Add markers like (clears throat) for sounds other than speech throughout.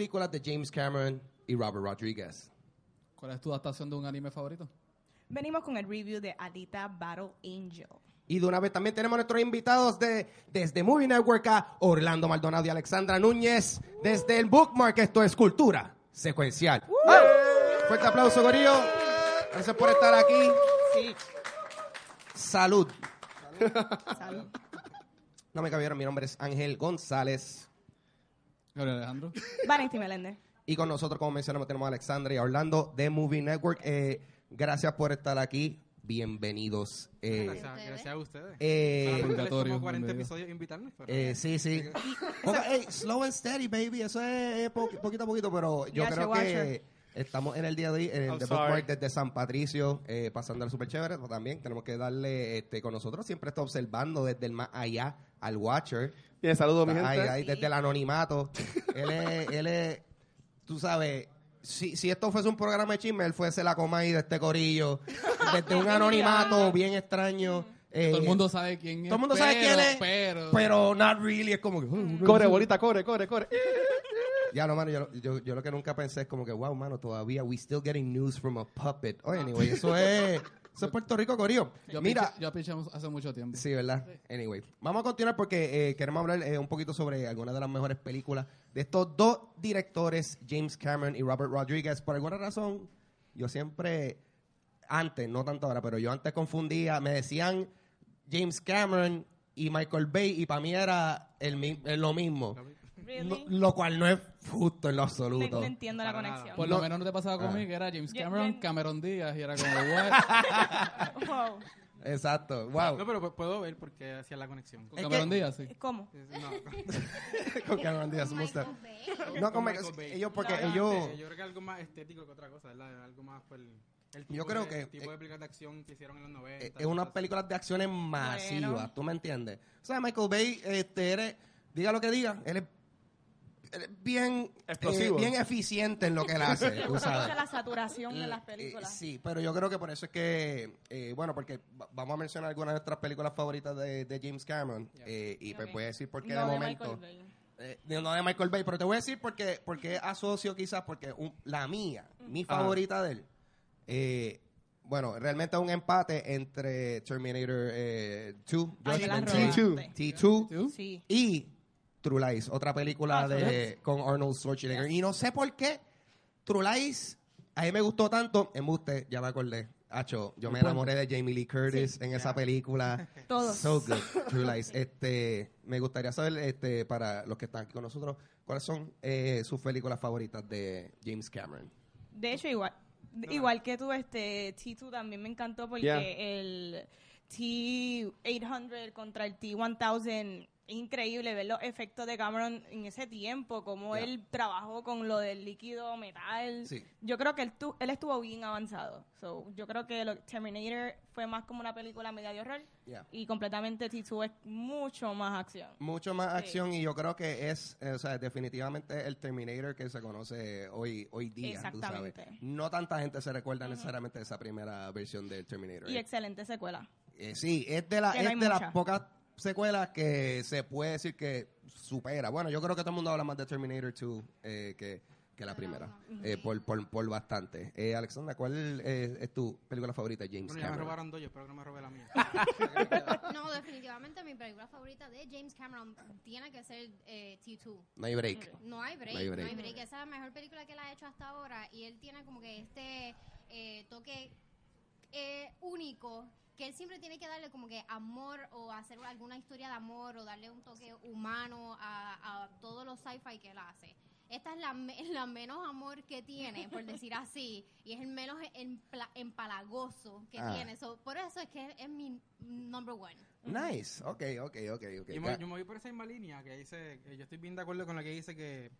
películas de James Cameron y Robert Rodriguez. ¿Cuál es tu adaptación de un anime favorito? Venimos con el review de Alita Battle Angel. Y de una vez también tenemos a nuestros invitados de desde Movie Network a Orlando Maldonado y Alexandra Núñez desde el Bookmark. Esto es Cultura Secuencial. Fuerte aplauso, Gorillo. Gracias por estar aquí. Sí. Salud. Salud. No me cabieron, mi nombre es Ángel González. Gabriel Alejandro. Valentín Meléndez. Y con nosotros, como mencionamos, tenemos a Alexandra y a Orlando de Movie Network. Eh, gracias por estar aquí. Bienvenidos. Eh, Gracias, gracias a ustedes. eh, como 40 bienvenido. episodios invitarme. pero- Eh, sí, sí. Poca- (laughs) ey, slow and steady, baby. Eso es eh, po- poquito a poquito, pero yo creo watcher. que estamos en el día de hoy en el The. Bookmark desde San Patricio, eh, pasando al super chévere. pero también tenemos que darle este, con nosotros. Siempre está observando desde el más allá al Watcher. Bien, saludos, mi gente. ahí, desde el anonimato. él es, él es, tú sabes, si, si esto fuese un programa de chisme, él fuese la coma ahí de este corillo. Desde un (laughs) anonimato bien extraño. eh, Todo el mundo sabe quién es. todo el mundo sabe quién es, Pero, pero not really. Es como que... "Oh, Corre, bolita, corre, corre, corre. (laughs) Ya, no, mano, yo, yo, yo lo que nunca pensé es como que, wow, mano, todavía we still getting news from a puppet. Oh, anyway, eso es, eso es Puerto Rico, Corío. yo Mira, yo piché hace mucho tiempo. sí, ¿verdad? Anyway, vamos a continuar porque eh, queremos hablar eh, un poquito sobre algunas de las mejores películas de estos dos directores, James Cameron y Robert Rodriguez. Por alguna razón, yo siempre, antes, no tanto ahora, pero yo antes confundía, me decían James Cameron y Michael Bay y para mí era el, mi- eh, lo mismo. Really? No- lo cual no es justo en lo No, absoluto. no entiendo la conexión. Por No. lo menos no te pasaba conmigo, que era James Cameron, Cameron Díaz, y era como, (laughs) what? Wow. Exacto, wow. No, pero pu- puedo ver porque hacía la conexión. Con Es Cameron que- Díaz, sí. ¿Cómo? No, (laughs) (laughs) con Cameron Díaz, gusta. No, con Michael Bay. ellos, porque No, no, ellos, Yo creo que algo más estético que otra cosa, ¿verdad? Algo más por el, el tipo Yo creo de, que- el tipo de películas de acción que hicieron en los 90. eh, es unas películas de acciones masivas, Bueno. ¿tú me entiendes? O sea, Michael Bay, este, eres, diga lo que diga, él es bien, Explosivo. eh, bien eficiente en lo que él hace, tú sabes. la saturación de las Eh, películas. sí, pero yo creo que por eso es que, eh, bueno, porque va- vamos a mencionar algunas de nuestras películas favoritas de, de James Cameron eh, y pues Ok. voy a decir por qué No de de momento. Michael Bay. Eh, de- no de Michael Bay, pero te voy a decir porque, porque asocio quizás, porque un- la mía, mi Ajá. favorita de él, eh, bueno, realmente es un empate entre Terminator eh, 2, Ay, me la Judgment T2. robaste. T2 ¿Tú? Sí. y True Lies, otra película Ah, de con Arnold Schwarzenegger. Y no sé por qué True Lies a mí me gustó tanto, embuste, ya me acordé. Acho, yo me enamoré de Jamie Lee Curtis en esa película. (laughs) Todos. So good, True Lies. Este, me gustaría saber, este, para los que están aquí con nosotros, cuáles son eh, sus películas favoritas de James Cameron. De hecho, igual, igual que tú, este T2 también me encantó porque Yeah. el T800 contra el T1000 es increíble ver los efectos de Cameron en ese tiempo, cómo Yeah. él trabajó con lo del líquido metal. Sí. Yo creo que él, tu- él estuvo bien avanzado. So, yo creo que lo- Terminator fue más como una película media de horror Yeah. y completamente T2 es mucho más acción. Mucho más Sí. acción y yo creo que es, eh, o sea, definitivamente el Terminator que se conoce hoy hoy día, tú sabes. Exactamente. No tanta gente se recuerda necesariamente de esa primera versión del Terminator. Y Eh, excelente secuela. eh, sí, es de, la, no es hay de las pocas secuelas que se puede decir que supera. Bueno, yo creo que todo el mundo habla más de Terminator 2 eh, que, que la primera, eh, por, por, por bastante. Eh, Alexandra, ¿cuál eh, es tu película favorita de James Bueno, ya me Cameron? robaron dos, yo espero que no me robe la mía. (laughs) No, definitivamente mi película favorita de James Cameron tiene que ser eh, T2. No hay break. No hay break, No hay no break. hay break. Esa es la mejor película que él ha hecho hasta ahora y él tiene como que este eh, toque eh, único que él siempre tiene que darle como que amor o hacer alguna historia de amor o darle un toque humano a, a todos los sci-fi que él hace. Esta es la, (laughs) la menos amor que tiene, por decir así, y es el menos empla- empalagoso que Ah. tiene. So, por eso es que es mi number one. Nice. Ok, ok, ok, ok. Yo me, yo me voy por esa misma línea que dice, que yo estoy bien de acuerdo con lo que dice que,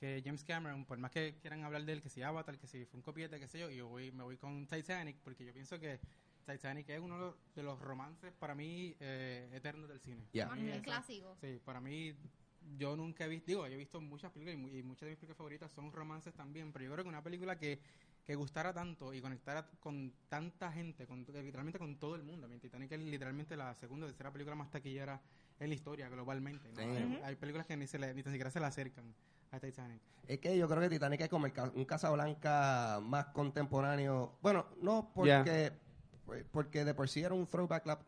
que James Cameron, por más que quieran hablar de él, que si Avatar, que si fue un copiete, qué sé yo, yo voy, me voy con Titanic, porque yo pienso que Titanic es uno de los, de los romances para mí eh, eternos del cine. Yeah. Para mí clásico. Sí, para mí, yo nunca he visto, digo, yo he visto muchas películas y, y muchas de mis películas favoritas son romances también, pero yo creo que una película que, que gustara tanto y conectara con tanta gente, con, que literalmente con todo el mundo. Mi Titanic es literalmente la segunda o tercera película más taquillera en la historia globalmente. ¿no? Damn. Hay, hay películas que ni, se le, ni tan siquiera se le acercan a Titanic. Es que yo creo que Titanic es como el ca- un Casablanca más contemporáneo. Bueno, no porque porque de por sí era un throwback lap.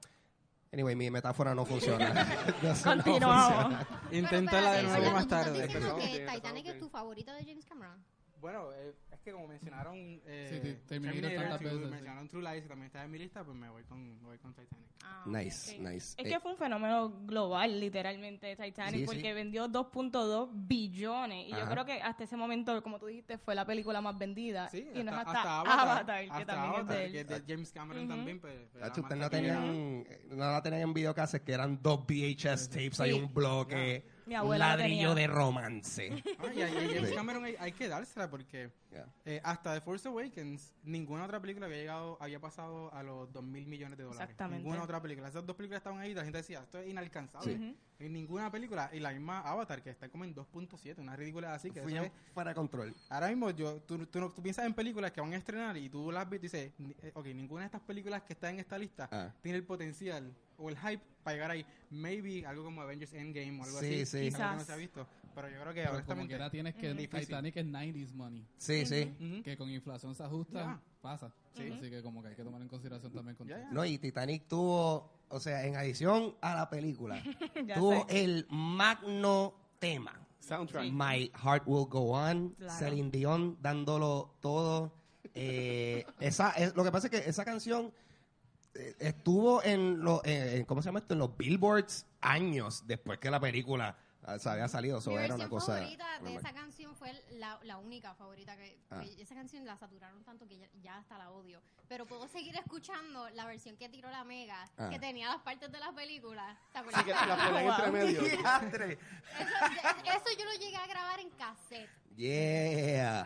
Anyway, mi metáfora no funciona. (laughs) (laughs) Continuamos. Inténtala de nuevo más ¿tú estás tarde. diciendo Empezamos que Titanic es tu favorita de James Cameron? Bueno, eh, es que como mencionaron eh, Sí, Terminator sí. mencionaron True Lies, que también está en mi lista, pues me voy con, voy con Titanic. Ah, Nice, Sí. nice. Es Eh, que fue un fenómeno global, literalmente, Titanic, Sí, porque sí. vendió 2.2 billones. Y yo Ajá. creo que hasta ese momento, como tú dijiste, fue la película más vendida. Sí, y no es hasta, hasta, hasta Avatar, Avatar, que hasta también Avatar, es de él. que es de James Cameron Ujú. también. Pues, pues, la ustedes más no tenían, eh, no la tenían en videocassettes que eran dos VHS tapes, hay un bloque, Mi un ladrillo tenía. de romance. Ah, y a, y a James Sí. Cameron hay, hay que dársela porque Yeah. eh, hasta The Force Awakens ninguna otra película había llegado había pasado a los 2 mil millones de dólares. Exactamente. Ninguna otra película. Esas dos películas estaban ahí y la gente decía, esto es inalcanzable. Sí. En ninguna película. Y la misma Avatar, que está como en 2.7, una ridícula así. que eso Fui es- fuera de control. Ahora mismo yo, tú, tú, tú piensas en películas que van a estrenar y tú las ves y dices, eh, ok, ninguna de estas películas que está en esta lista Ah. tiene el potencial o el hype para llegar ahí. Maybe algo como Avengers Endgame o algo Sí, así. sí. que no se ha visto. Pero yo creo que Pero como quiera tienes que. Titanic es 90s money. Sí, sí. Que con inflación se ajusta, pasa. Sí. Así que como que hay que tomar en consideración también con ya. No, y Titanic tuvo, o sea, en adición a la película, (laughs) tuvo sé. el magno tema. Soundtrack. My Heart Will Go On, Claro. Celine Dion dándolo todo. Eh, esa, es, lo que pasa es que esa canción estuvo en los, en- ¿cómo se llama esto? En los billboards años después que la película ah, se había salido. Eso Mi era una cosa. favorita de esa canción fue la, la única favorita que, Ah. que esa canción la saturaron tanto que ya, ya hasta la odio. Pero puedo seguir escuchando la versión que tiró la Mega, Ah. que tenía las partes de la película. ¿Te Sí, acuerdas? que la ponen entre medio. (laughs) Eso, eso yo lo llegué a grabar en cassette. A Yeah.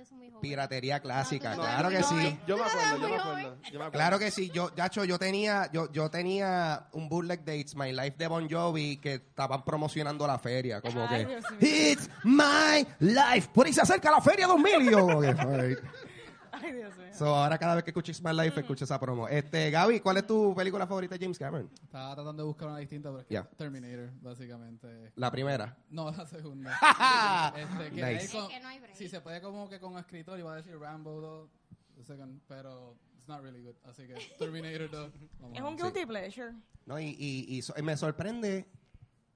Lo mejor ustedes son muy jóvenes. Piratería clásica, No, claro que sí. Yo me acuerdo, yo me acuerdo. joven. yo me acuerdo. Claro que sí, yo, Yacho, yo tenía, yo, yo tenía un bootleg de It's My Life de Bon Jovi que estaban promocionando la feria, como Ay, que. It's My Life, por ahí se acerca la feria 2000 y yo. (laughs) Ay, Dios mío. So, ahora cada vez que escucho It's My Life, escucho esa promo. Este, Gaby, ¿cuál es tu película favorita de James Cameron? Estaba tratando de buscar una distinta, pero es que. Terminator, básicamente. La primera. No, la segunda. (laughs) este, que Nice. hay Es con- que no hay break. si se puede como que con escritor iba a decir Rambo 2, the second, pero it's not really good. Así que Terminator 2. vamos (laughs) Es un guilty pleasure. ¿No? Y, y, y so- y me sorprende.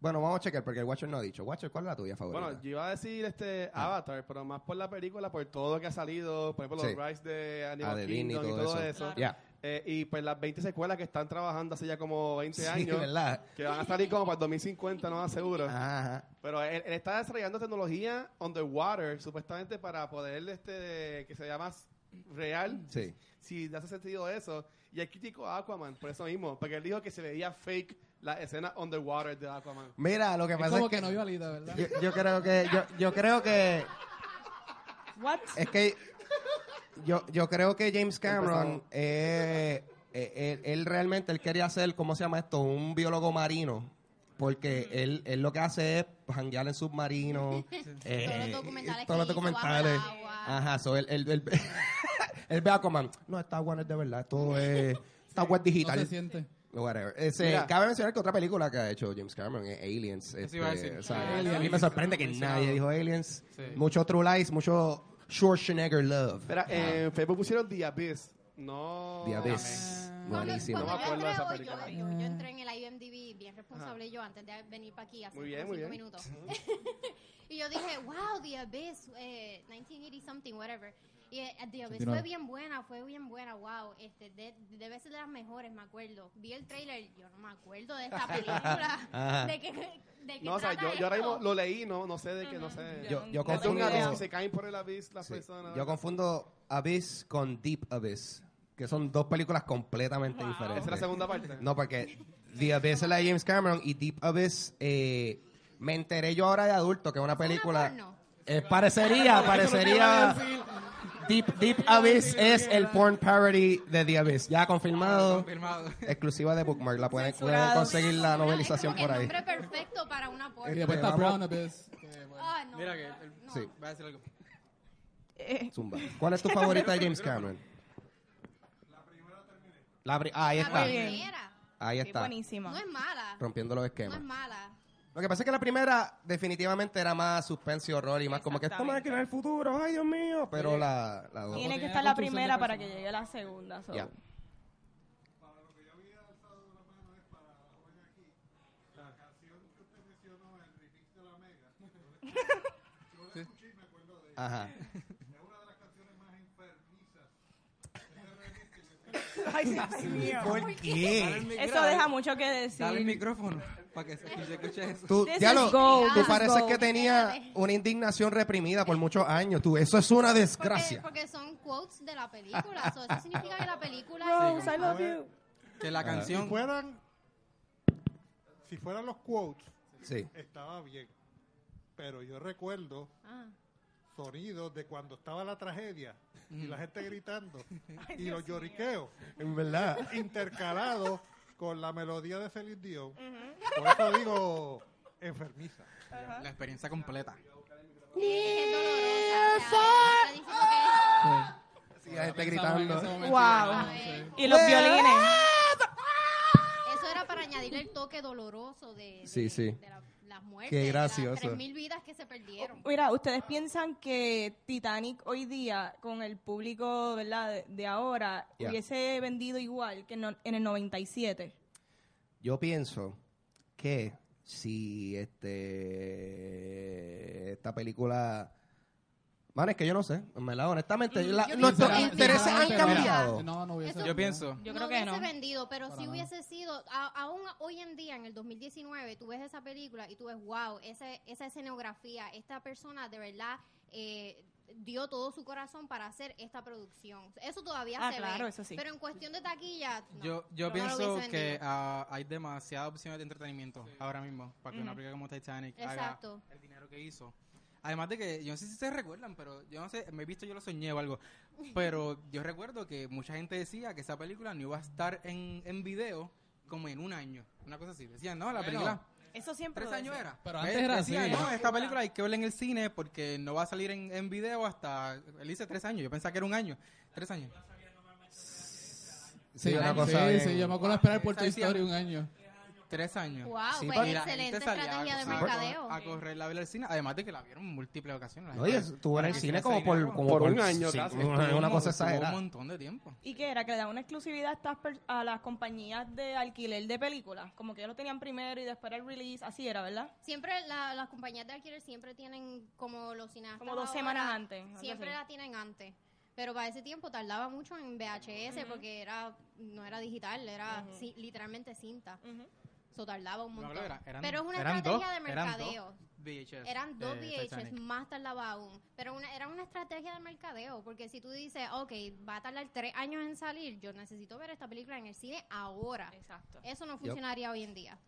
Bueno, vamos a checar porque el Watcher no ha dicho. Watcher, ¿cuál es la tuya favorita? Bueno, yo iba a decir este Avatar, pero más por la película, por todo lo que ha salido, por ejemplo, Sí. los rides de Animal Ah, de Disney y Kingdom y todo todo eso. eso. Ya. Eh, y pues las 20 secuelas que están trabajando hace ya como 20 Sí, años, ¿verdad? que van a salir como para el 2050, no más seguro. Ajá. Pero él, él está desarrollando tecnología underwater, supuestamente para poder, este, que sea más real, Sí. si hace sentido eso. Y él criticó a Aquaman por eso mismo, porque él dijo que se veía fake la escena underwater de Aquaman. Mira, lo que Es pasa como es que, que, no valida, ¿verdad? yo, yo creo que yo, yo creo que What? es que yo, yo creo que James Cameron eh, eh, él, él realmente él quería ser cómo se llama esto un biólogo marino porque él, él lo que hace es janguear en submarinos eh, Todos los documentales todos los documentales ajá so él, él, él, (laughs) él ve a Aquaman no esta agua no es de verdad esto es esta agua es No digital se siente. Whatever. Ese, Mira. cabe mencionar que otra película que ha hecho James Cameron es Aliens. Eso iba a este, decir. o sea, Aliens. A mí me sorprende que nadie dijo Aliens. Sí. Mucho True Lies, mucho Schwarzenegger Love. Espera, en Facebook pusieron The Abyss. No. The Abyss. Cuando, Buenísimo. cuando No me yo, acuerdo de esa yo, yo, yo entré en el IMDb bien responsable yo antes de venir para aquí hace Muy bien, muy cinco bien. minutos. (laughs) y yo dije, wow, The Abyss, eh, 1980 something, whatever. Y eh, 89. fue bien buena, fue bien buena, wow. Este, de- debe ser de las mejores, me acuerdo. Vi el trailer, yo no me acuerdo de esta (laughs) película. De que, de que No, o sea, yo, yo ahora mismo lo leí, no, no sé de qué, no sé. Yo- yo No Es un confundo- abyss que se caen por el abyss las Sí. personas. Yo confundo Abyss con Deep Abyss, que son dos películas completamente Wow. diferentes. Esa es la segunda parte. No, porque The Abyss es la de James Cameron y Deep Abyss eh, me enteré yo ahora de adulto que es una película... porno? Eh, parecería, (laughs) parecería... Deep, Deep Abyss es el porn parody de The Abyss. Ya confirmado. Confirmado. (laughs) Exclusiva de Bookmark. La pueden, pueden conseguir la Es como novelización por el ahí. nombre perfecto para una porno. Y después está Brown Abyss. Ah, no, Mira no, que... no. el- No. Sí. Voy a decir algo. Eh, Zumba. ¿Cuál es tu (laughs) favorita de James Cameron? La pri- ah, ahí La está. Bien. primera Ahí está. buenísima. no es mala. Rompiendo los No esquemas. es mala. Lo que pasa es que la primera definitivamente era más suspense y horror y más como que esto Exactamente. máquina del futuro, ay Dios mío. Pero la, la dos. Tiene que estar la de primera para que llegue la segunda. so. Ya. Ajá. Ay, Dios mío. ¿Por qué? Eso deja mucho que decir. Dale el micrófono para que se se (laughs) escuche eso. Tú, This ya lo, gold, tú this pareces gold. que tenía una indignación reprimida por muchos años. Tú, eso es una Porque, desgracia. porque son quotes de la película. so, eso significa que la película Rose, I love you. Que la Si canción... fueran, si fueran los quotes, Sí. estaba bien. Pero yo recuerdo Ah. sonidos de cuando estaba la tragedia y la gente gritando (laughs) y los Dios mío. lloriqueos En verdad. intercalados con la melodía de Celine Dion. Por eso digo enfermiza. La experiencia completa. Sí, la gente gritando. Wow. Y los violines. Eso era para añadirle el toque doloroso de, de- Sí, sí. de la- las muertes. Qué de gracioso. Las 3.000 vidas que se perdieron. Mira, ¿ustedes piensan que Titanic hoy día, con el público ¿verdad? De, de ahora, hubiese vendido igual que no- en el 97? Yo pienso que si este esta película Mano, es que yo no sé, en verdad, honestamente, la- yo nuestros pienso que- intereses han cambiado. No, no hubiese. Eso- Yo pienso... Yo no creo que hubiese no. vendido, pero Para nada. hubiese sido, a- aún hoy en día, en el 2019, tú ves esa película y tú ves, wow, ese, esa escenografía, esta persona de verdad eh, dio todo su corazón para hacer esta producción. Eso todavía Ah, se claro, ve. eso sí. Pero en cuestión de taquilla, no. Yo, yo No lo pienso hubiese que vendido. ah, hay demasiadas opciones de entretenimiento ahora mismo para que una Ujú. película como Titanic Exacto. haga el dinero que hizo. Además de que, yo no sé si se recuerdan, pero yo no sé, me he visto, yo lo soñé o algo, pero (laughs) yo recuerdo que mucha gente decía que esa película no iba a estar en, en video como en un año, una cosa así. Decían, no, la Bueno, película, Eso siempre tres años era. Pero antes era Decían, así. no, esta película hay que verla en el cine porque no va a salir en, en video hasta, él dice tres años, yo pensaba que era un año, tres años. Sí, una sí, cosa bien- sí, yo me acuerdo esperar por decía- historia un año. Tres años. Wow, Sí, pues excelente estrategia de a- mercadeo. A correr la ver al cine, además de que la vieron en múltiples ocasiones. Oye, estuvo en el cine como por, dinero. como Por un año sí, casi. Una, cosa estuvo un exagerada. montón de tiempo. ¿Y qué era? Que le daban una exclusividad a, estas per- a las compañías de alquiler de películas. Como que ellos lo tenían primero y después el release. Así era, ¿verdad? Siempre la- las compañías de alquiler siempre tienen como los cineastas. Como dos ahora, semanas antes, Siempre así. la tienen antes. Pero para ese tiempo tardaba mucho en VHS porque era no era digital, era literalmente cinta. Ujú. So tardaba un montón. claro, era- eran- Pero es una eran estrategia dos, de eran mercadeo. dos VHS. Eran dos VHS, Titanic. más tardaba aún. Pero una, era una estrategia de mercadeo, porque si tú dices, ok, va a tardar tres años en salir, yo necesito ver esta película en el cine ahora. Exacto. Eso no funcionaría hoy en día.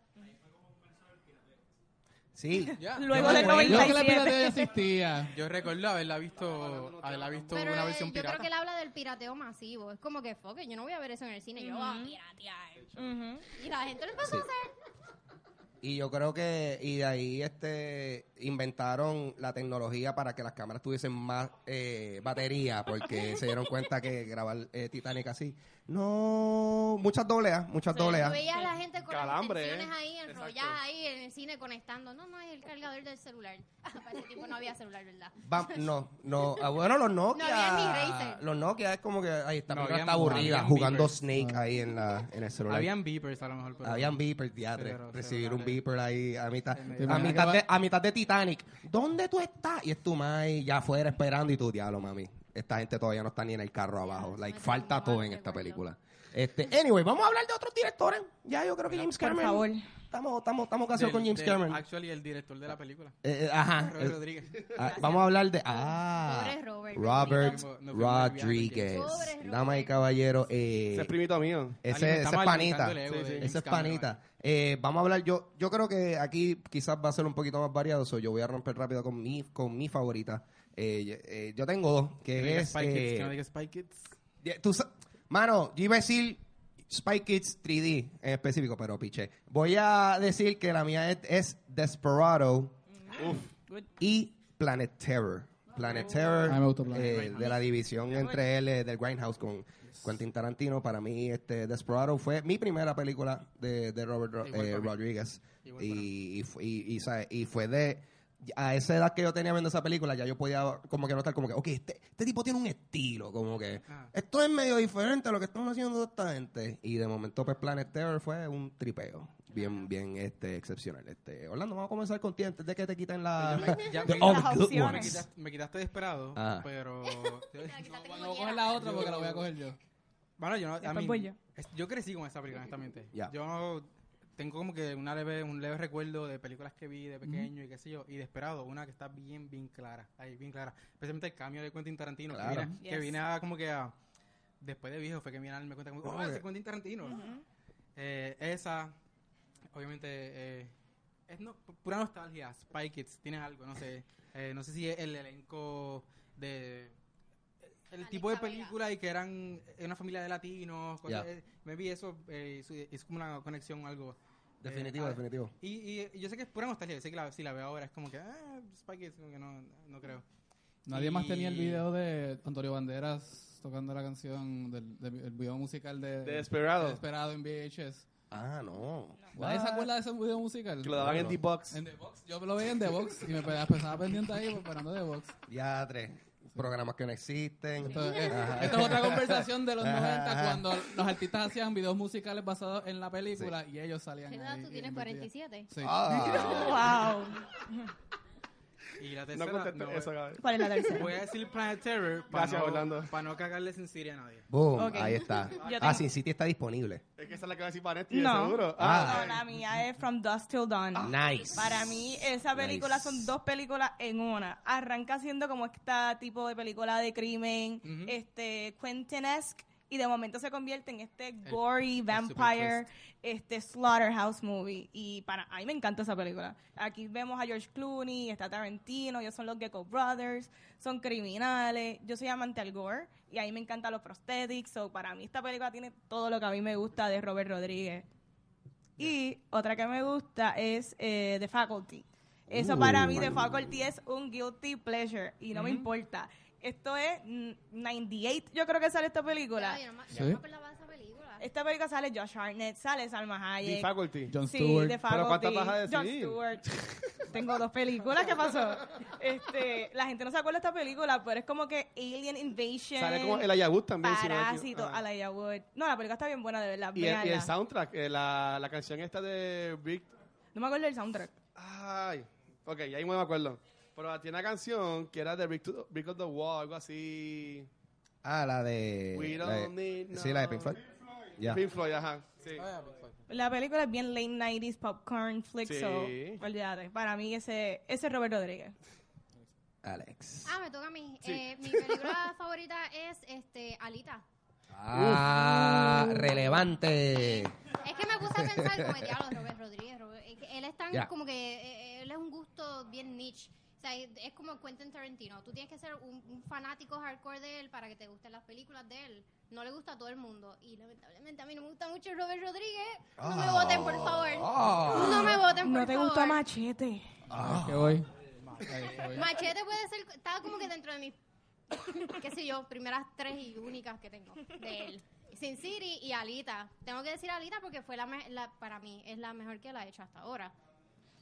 Sí. (laughs) Luego Yo del recuerdo- Yo que la 97. piratería existía. Yo recuerdo haberla visto, haberla visto Pero una eh, versión yo pirata. creo que él habla del pirateo masivo. Es como que, fuck, yo no voy a ver eso en el cine, yo voy a piratear. Y la gente lo empezó a hacer. Y yo creo que, y de ahí este inventaron la tecnología para que las cámaras tuviesen más eh, batería, porque se dieron cuenta que grabar eh, Titanic así, no, muchas doble A, muchas Sí, doble tú A. veías a la gente con Calambre, las ¿eh? ahí Exacto. enrolladas ahí en el cine conectando. No, no, es el cargador del celular. (laughs) Para ese tiempo no había celular, ¿verdad? Va- no, no, (laughs) ah, bueno, los Nokia, No había los Nokia es como que, ahí está, No está aburrida, jugando beepers. Snake ahí en, la, en el celular. Habían beepers a lo mejor. Pero Habían beepers, diatre, Pero recibir un beeper ahí a mitad, ¿Te a mitad, de, a mitad de Titanic. ¿Dónde tú estás? Y es tu mai ya afuera esperando y tú, diablo, mami. Esta gente todavía no está ni en el carro abajo. Like, falta todo en esta película. Este, anyway, vamos a hablar de otros directores. Ya yo creo que James Por Cameron. favor. Estamos, estamos, estamos casados con James del- Cameron. Actually, el director de la película. Eh, eh, ajá. Robert el- Rodríguez. (laughs) ah, vamos a hablar de. Ah. Pobre Robert. Robert Rodríguez. Damas y Robert. caballeros. Eh, Ese es primito mío. ese, ese es Estamos panita. ego Sí. James Ese es panita. Eh, vamos a hablar, yo yo creo que aquí quizás va a ser un poquito más variado, so yo voy a romper rápido con mi, con mi favorita. Eh, yo- eh, yo tengo dos, Que no es... Spy Kids, eh, que no Spy Kids. tú mano, yo iba a decir Spy Kids 3D en específico, pero piché. Voy a decir que la mía es, es Desperado Uf. y Planet Terror. Planet Terror, A mí me gustó Planet eh, de la división entre él, del Grindhouse con Quentin Tarantino. Para mí, este Desperado fue mi primera película de, de Robert Ro- eh. Rodriguez. Y, y, y fue de... A esa edad que yo tenía viendo esa película, ya yo podía como que notar como que, ok, este, este tipo tiene un estilo, como que Ah. esto es medio diferente a lo que estamos haciendo esta gente. Y de momento, pues Planet Terror fue un tripeo. Bien, bien este, excepcional. Este, Orlando, vamos a comenzar contigo antes de que te quiten la... (laughs) Ya the me- Las opciones. me, quitaste, me quitaste desesperado, Ah. pero... (laughs) No, no coges la otra porque la voy a coger yo. Bueno, yo no, a mí- yo. crecí con esa película, honestamente. Ya. Yo tengo como que una leve, un leve recuerdo de películas que vi de pequeño y qué sé yo, y de esperado, una que está bien, bien clara, ahí, bien clara. Especialmente el cambio de Quentin Tarantino, Claro. que, viene a como que a, después de viejo fue que vine a darme cuenta como, oh, ese es Quentin Tarantino. Eh, esa, obviamente, eh, es no, pu- pura nostalgia. Spy Kids, tiene algo, no sé. Eh, no sé si es el elenco de. El tipo de Vega. película y que eran una familia de latinos. Cosas, eh, me vi eso, eh, es, como una conexión algo. Definitivo, Eh, definitivo. Y, y, y yo sé que es pura nostalgia. Yo sé que la, si la veo ahora es como que, ah, Kids, como que no, no creo. Nadie más tenía el Y- video de Antonio Banderas tocando la canción del, del- el video musical de, De Desperado. Desperado en VHS. Ah, no. ¿Nadie se acuerda de ese video musical? Que lo daban en Claro. D-Box. En The Box. Yo lo veía en The Box y me pe- pensaba pendiente ahí esperando The Box. Ya tres. Programas que no existen. Esto, es, (laughs) Ajá. esto es otra conversación de los Ajá, 90 ajá. cuando los artistas hacían videos musicales basados en la película y ellos salían ¿Qué edad ahí tú tienes? invertidos. 47. Sí. Ah. (laughs) Wow. (laughs) Y la No tercera, contestes no, eso, Gaby. ¿Cuál es la tercera? Voy a decir Planet Terror para Gracias, no, Orlando. para no cagarle sin Siri a nadie. Boom, Ok. ahí está. (laughs) Yo Ah, tengo- Sin City está disponible. Es que esa es la que va a decir Panetti, No. seguro. Ah. No, la mía es From Dusk Till Dawn. Nice. Para mí, esa película Nice. son dos películas en una. Arranca siendo como este tipo de película de crimen, este, Quentin-esque, y de momento se convierte en este gory el vampire, este slaughterhouse movie. Y para a mí me encanta esa película. Aquí vemos a George Clooney, está Tarantino, ellos son los Gecko Brothers, son criminales. Yo soy amante al gore y a mí me encantan los prosthetics. So para mí esta película tiene todo lo que a mí me gusta de Robert Rodríguez. Y otra que me gusta es eh, The Faculty. Eso Uh. para mí, The Faculty es un guilty pleasure y no me importa. Esto es mm, 98, yo creo que sale esta película. Yo no, me- yo Sí. no me acordaba de esa película. Esta película sale Josh Hartnett, sale Salma The Hayek. Faculty. John Sí, Stewart. The ¿Pero Faculty. cuántas vas a decir? Stewart. (laughs) Tengo dos películas, ¿qué pasó? Este, la gente no se acuerda de esta película, pero es como que Alien Invasion. Sale como el Ayabut también. si no me Parásito, equivoco. Ah. Wood. No, la película está bien buena, de verdad. Y el, y el véanla. soundtrack, eh, la, la canción esta de Brick. No me acuerdo del soundtrack. Ay, ok, ahí me acuerdo. Pero tiene una canción que era de Brick, to- Brick of the Wall, algo así. Ah, la de... We la don't de- need Sí, la de no- Pink Floyd. Ya. Pink Floyd, ajá. Sí. La película es bien late 90s popcorn flick, Sí. so olvídate. Para mí ese, ese es Robert Rodríguez. Alex. Ah, me toca a mí. Sí. Eh, mi película (laughs) favorita es este Alita. Ah, relevante. Es que me puse a pensar como diablo, Robert Rodríguez. Robert- él es tan Ya. como que eh, él es un gusto bien niche. O sea, es como Quentin Tarantino. Tú tienes que ser un, un fanático hardcore de él para que te gusten las películas de él. No le gusta a todo el mundo. Y lamentablemente a mí no me gusta mucho Robert Rodríguez. No me voten, por favor. Ah. No me voten, por ¿No te favor. gustó Machete? ¿Qué voy? Ahí, ¿qué voy? Machete puede ser, está como que dentro de mis, (coughs) qué sé yo, primeras tres y únicas que tengo de él. Sin City y Alita. Tengo que decir Alita porque fue la, la para mí es la mejor que la he hecho hasta ahora.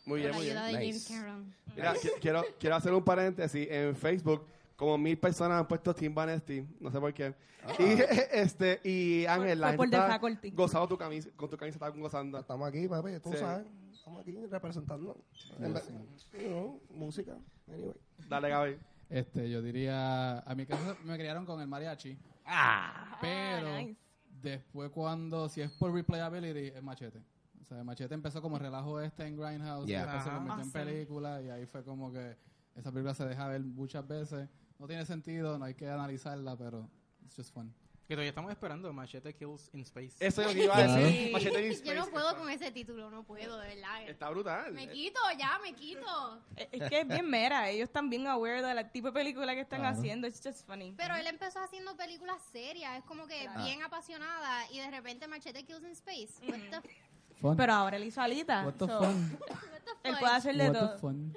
Muy bien, muy bien. ayuda de Nice. James Cameron. Mira, qui- quiero, quiero hacer un paréntesis. En Facebook, como mil personas han puesto Team Vanesti, no sé por qué. Y, (laughs) este, y Ángel, la Fue por gente The está Faculty. gozando tu camisa, con tu camisa, está gozando. Estamos aquí, papi, tú Sí. sabes. Estamos aquí representando. En la- you know, música. Anyway. Dale, Gaby. Este, yo diría, a mi casa me criaron con el mariachi, Ah. pero Ah, nice. después cuando, si es por replayability, es machete. O sea, machete empezó como relajo este en Grindhouse, Yeah. y después se convirtió en Awesome. película y ahí fue como que esa película se deja ver muchas veces. No tiene sentido, no hay que analizarla, pero it's just fun. Que todavía estamos esperando Machete Kills in Space. Eso es lo que iba a decir. Machete in (laughs) Yo no Space. puedo con ese título, no puedo, de verdad. Está brutal. Me quito, ya, me quito. Es es que es bien mera. Ellos están bien aware del tipo de película que están Claro. haciendo. It's just funny. Pero él empezó haciendo películas serias, es como que Claro. bien apasionada y de repente Machete Kills in Space. What the, (laughs) Fun. Pero ahora él hizo alita. What the so, fun? the (laughs) Él puede hacer de What the todo. fun?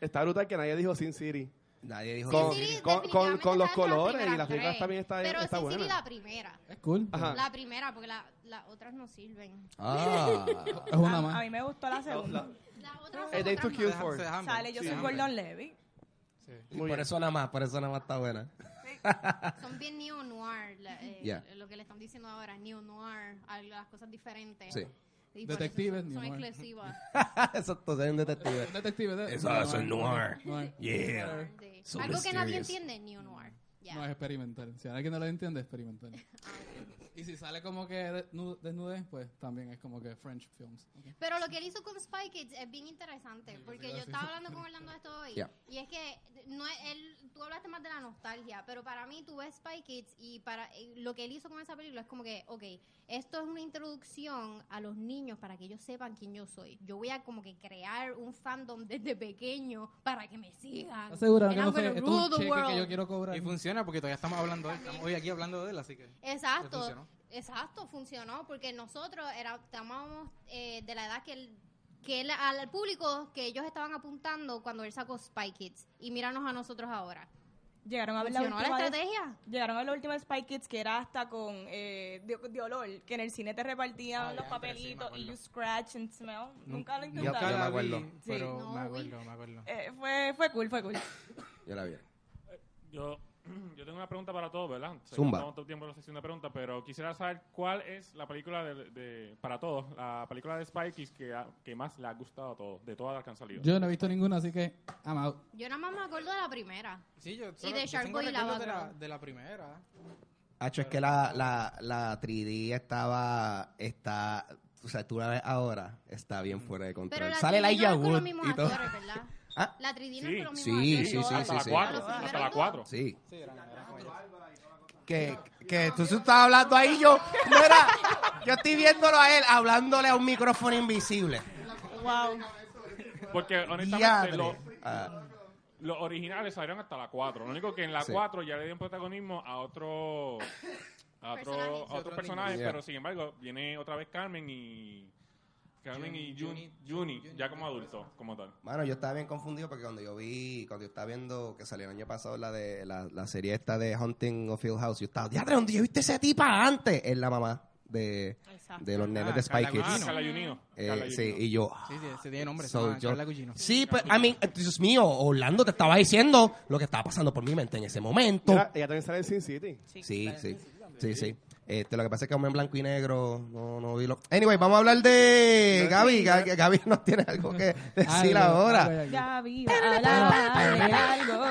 Está brutal que nadie dijo Sin City. Nadie dijo Con, Sin City con, con, con los colores y las películas también está, Pero está Sin City buena. la primera. Es cool. Ajá. La primera, porque la- las otras no sirven. Ah. (laughs) Es una A, a más. mí me gustó la segunda. A Day to Kill for. Sale, yo sí, soy. Gordon Levy. Muy por bien. eso nada más, por eso nada más está buena. Son bien neo-noir, la- eh, Yeah. lo que le están diciendo ahora, neo-noir, al- las cosas diferentes. Sí. Y por eso Detectives, son, (laughs) son exclusivas. Exacto, soy un detective. Un detective de Eso, eso es noir. Noir. Yeah. Sí. So Algo que nadie mysterious. entiende, neo-noir. Ya. No es experimental. Si alguien no lo entiende, es experimental. (laughs) Y si sale como que desnu- desnudez, pues también es como que French films. Pero lo que él hizo con Spy Kids es bien interesante, porque yo estaba hablando con Orlando de esto (laughs) hoy, Yeah. y es que no es, él, tú hablaste más de la nostalgia, pero para mí tú ves Spy Kids y para eh, lo que él hizo con esa película es como que, ok, esto es una introducción a los niños para que ellos sepan quién yo soy. Yo voy a como que crear un fandom desde pequeño para que me sigan. ¿Estás segura And que no sé? es un cheque que yo quiero cobrar. Y funciona porque todavía estamos hablando de él. Estamos hoy aquí hablando de él, así que. Exacto, funcionó. Exacto, funcionó porque nosotros era, estábamos eh, de la edad que él, que él, al público que ellos estaban apuntando cuando él sacó Spy Kids y míranos a nosotros ahora. Llegaron a ver la ¿Funcionó la última de- estrategia? Llegaron a ver la última de Spy Kids que era hasta con eh, de, de olor, que en el cine te repartían Ah, los papelitos sí, y acuerdo. you scratch and smell. Nunca lo intentaron. yo me la acuerdo. vi, pero No, me acuerdo, me acuerdo. Eh, fue, fue cool, fue cool. Yo la vi. Yo, (clears throat) yo tengo una pregunta para todos, ¿verdad? Que Zumba. El tiempo en la sección de preguntas, pero quisiera saber cuál es la película de, de- para todos, la película de Spy Kids que, ha- que más le ha gustado a todos, de todas las que han salido. Yo no he visto ninguna, así que I'm out. Yo nada más me acuerdo de la primera. Sí, yo, de solo, yo Shark tengo Boy y recuerdos Lava de la, de la primera. Hacho, es que la, la, la 3D estaba, está, o sea, tú la ves ahora, está bien fuera de control. Pero la Sale 3D Elijah Wood los mismos y todo. actores, ¿verdad? (laughs) Ah. La 3D no Sí. los mismos Sí, sí, sí, hasta sí, la sí. 4, Los hasta la dos. 4. Sí. Sí. Que, que tú estabas hablando ahí, yo, no era, yo estoy viéndolo a él hablándole a un micrófono invisible. Wow. Porque honestamente lo- Ah, los originales salieron hasta la 4. Lo único que en la Sí. 4 ya le dieron protagonismo a otro a otro, a Sí, otro personaje, pero sin embargo viene otra vez Carmen y Carmen y Juni, Juni, ya como Juni. adultos, como tal. Mano, yo estaba bien confundido porque cuando yo vi, cuando yo estaba viendo que salió el año pasado la de la, la serie esta de Hunting of Hill House, yo estaba, diadre, ¿dónde yo viste ese tipa antes? Es la mamá de, de los nenes Ah, de Spy Kids. Ah. Carla Junino. Eh, Carla sí, Gugino. y yo, Sí, sí, ese tiene nombre, se So, llama yo- Carla Gugino. Sí, pues, I mean, Dios mío, Orlando te estaba diciendo lo que estaba pasando por mi mente en ese momento. Mira, ella también sale en Sin City. Sí, sí, sí, sí. Este, lo que pasa es que como en blanco y negro, no, no vi lo... Anyway, vamos a hablar de Gaby. Gaby, Gaby nos tiene algo que (laughs) decir Algo, ahora. algo de algo.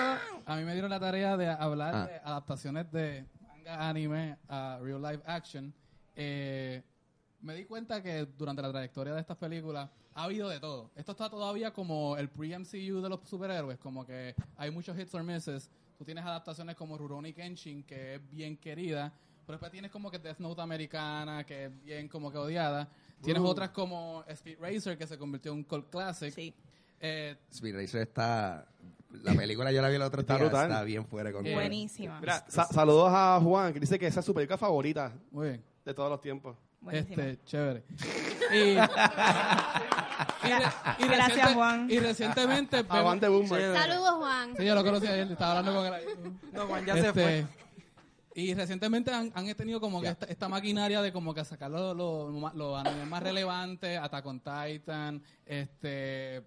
A mí me dieron la tarea de hablar Ah. de adaptaciones de manga anime a real life action. Eh, me di cuenta que durante la trayectoria de estas películas ha habido de todo. Esto está todavía como el pre-MCU de los superhéroes, como que hay muchos hits or misses. Tú tienes adaptaciones como Rurouni Kenshin, que es bien querida, pero después tienes como que Death Note americana, que es bien como que odiada. Tienes otras como Speed Racer, que se convirtió en un cult classic. Sí. Eh, Speed Racer está... La película yo la vi el otro Está día, brutal. está bien fuera control. Eh, Buenísima. Mira, sa- saludos a Juan, que dice que esa es su película favorita muy bien. de todos los tiempos. Buenísima. Este, chévere. (laughs) Y, y, Gracias, reciente- Juan. Y recientemente. A Juan de Boomer. Saludos, Juan. Sí, yo lo conocí ayer, estaba hablando con él. ahí. No, Juan ya se Este, fue. Y recientemente han, han tenido como que esta, esta maquinaria de como que sacar los los los animes más relevantes, Attack on Titan, este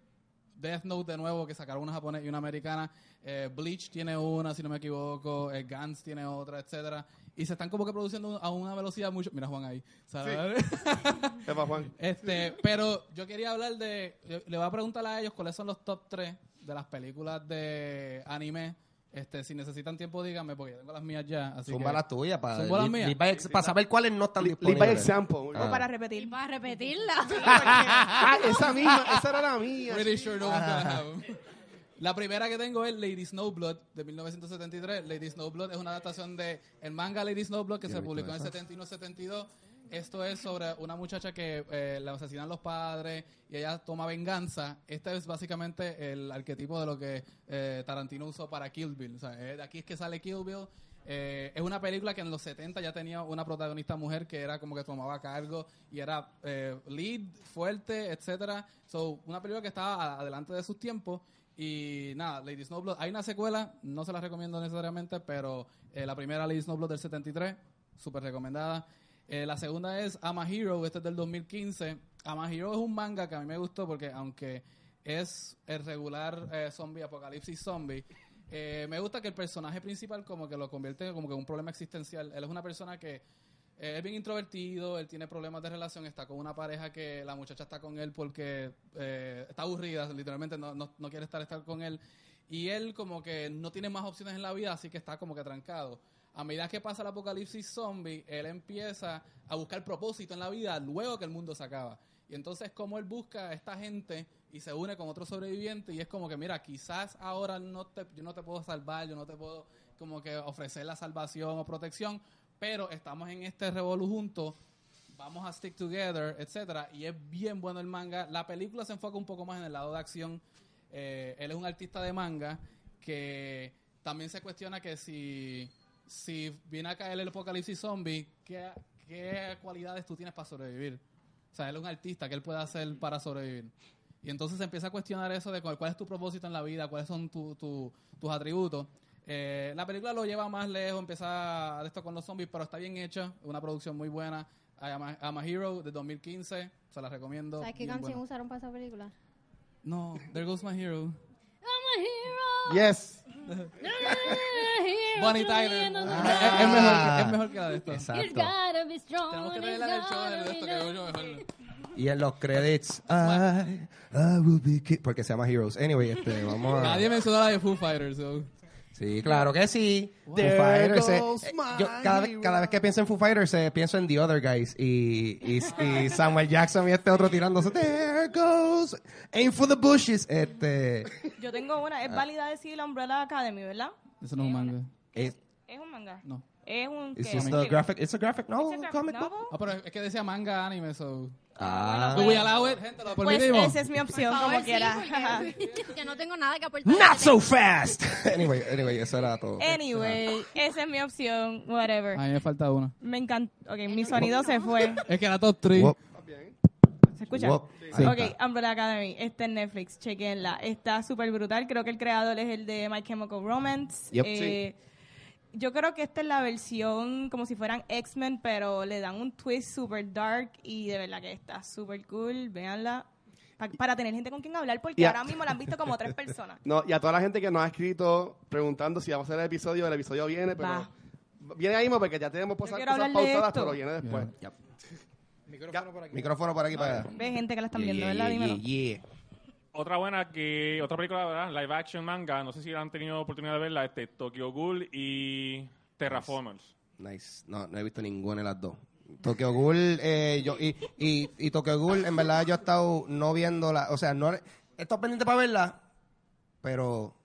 Death Note de nuevo, que sacaron una japonesa y una americana, eh, Bleach tiene una, si no me equivoco, eh, Gantz tiene otra, etcétera Y se están como que produciendo a una velocidad mucho... Mira Juan ahí. ¿sabes? (laughs) Epa, Juan. Este, pero yo quería hablar de. yo Le voy a preguntar a ellos cuáles son los top 3 de las películas de anime. Este, si necesitan tiempo, díganme, porque yo tengo las mías ya. Así Zumba que, las tuyas para, Zumba las mías. para saber cuáles no están Lead by disponibles. example. Ah. O para Y repetir. para repetirla. (laughs) Ah, esa misma, esa era la mía. Pretty sure no. La primera que tengo es Lady Snowblood de 1973. Lady Snowblood es una adaptación de el manga Lady Snowblood que se publicó en el esa. 71-72. Esto es sobre una muchacha que eh, la asesinan los padres y ella toma venganza. Este es básicamente el arquetipo de lo que eh, Tarantino usó para Kill Bill. O sea, eh, de aquí es que sale Kill Bill. Eh, es una película que en los 70 ya tenía una protagonista mujer que era como que tomaba cargo y era eh, lead, fuerte, etcétera. So, una película que estaba adelante de sus tiempos Y nada, Lady Snowblood, hay una secuela, no se la recomiendo necesariamente, pero eh, la primera Lady Snowblood del 73, súper recomendada. Eh, la segunda es Ama Hero, este es del 2015. Ama Hero es un manga que a mí me gustó porque aunque es el regular eh, zombie, apocalipsis zombie, eh, me gusta que el personaje principal como que lo convierte como que en un problema existencial. Él es una persona que eh, es bien introvertido, él tiene problemas de relación, está con una pareja que la muchacha está con él porque eh, está aburrida, literalmente no, no, no quiere estar, estar con él. Y él como que no tiene más opciones en la vida, así que está como que trancado. A medida que pasa el apocalipsis zombie, él empieza a buscar propósito en la vida luego que el mundo se acaba. Y entonces como él busca a esta gente y se une con otros sobrevivientes y es como que, mira, quizás ahora no te, yo no te puedo salvar, yo no te puedo como que ofrecer la salvación o protección, pero estamos en este revolú juntos, vamos a stick together, etcétera, y es bien bueno el manga. La película se enfoca un poco más en el lado de acción. Eh, él es un artista de manga que también se cuestiona que si, si viene a caer el apocalipsis zombie, ¿qué, qué cualidades tú tienes para sobrevivir? O sea, él es un artista, ¿qué él puede hacer para sobrevivir? Y entonces se empieza a cuestionar eso de cuál, cuál es tu propósito en la vida, cuáles son tu- tu- tus atributos. Eh, la película lo lleva más lejos, empieza esto con los zombies, pero está bien hecha, una producción muy buena. I Am a, I'm a Hero de 2015, se la recomiendo. ¿Sabes qué canción buena. usaron para esa película? No, There Goes My Hero. Hero. Yes. Bonnie Tyler. Ah. es mejor, es mejor que la de esta. You Exacto. gotta be strong. Tenemos que and traerla en el it's show de esto que yo mejor. Y en los credits, I, I will be porque se llama Heroes. Anyway, este, vamos a... Nadie mencionó la de Foo Fighters. so. Sí, claro que sí. Foo Fighters. eh, eh, yo cada, vez- cada vez que pienso en Foo Fighters, eh, pienso en The Other Guys. Y, y, y (laughs) Samuel Jackson y este otro tirándose. There goes. Aim for the bushes. Este. Yo tengo una, Ah. es válida decir la Umbrella Academy, ¿verdad? Eso no es un manga. Es, Es un manga. No. Es un... it's ¿qué? just Un a graphic. It's a graphic It's novel. a graphic comic book. novel. Ah, pero es que decía manga anime, so. Ah. Do we allow it? Gente, lo Pues permitimos. esa es mi opción, Por favor, como sí, quiera. porque (laughs) Yo no tengo nada que aportar. Not so fast. (laughs) anyway, anyway, eso era todo. Anyway, esa es mi opción, whatever. A mí me falta una. Me encanta. Ok, mi sonido se fue. (laughs) Es que era top 3. Whoop, ¿Se escucha? Ok. Umbrella Academy, está en Netflix, chequenla. Está súper brutal. Creo que el creador es el de My Chemical Romance. Yep. Eh, Yo creo que esta es la versión como si fueran X-Men, pero le dan un twist super dark y de verdad que está súper cool. Véanla. Pa- para tener gente con quien hablar, porque ahora mismo la han visto como tres (laughs) personas. No, y a toda la gente que nos ha escrito preguntando si vamos a hacer el episodio, el episodio viene, pero Va. viene ahí mismo porque ya tenemos cosas, cosas hablar de pausadas, esto. pero viene después. Micrófono por aquí. Micrófono por aquí para allá. Ve gente que la están Yeah, viendo, yeah, ¿verdad? yeah, Dímelo. Otra buena que, otra película, ¿verdad? Live action manga, no sé si han tenido oportunidad de verla, este, Tokyo Ghoul y Terraformers. Nice. No, no he visto ninguna de las dos. Tokyo Ghoul, eh, yo, y, y, y Tokyo Ghoul, en verdad, yo he estado no viéndola. O sea, no estado pendiente para verla, pero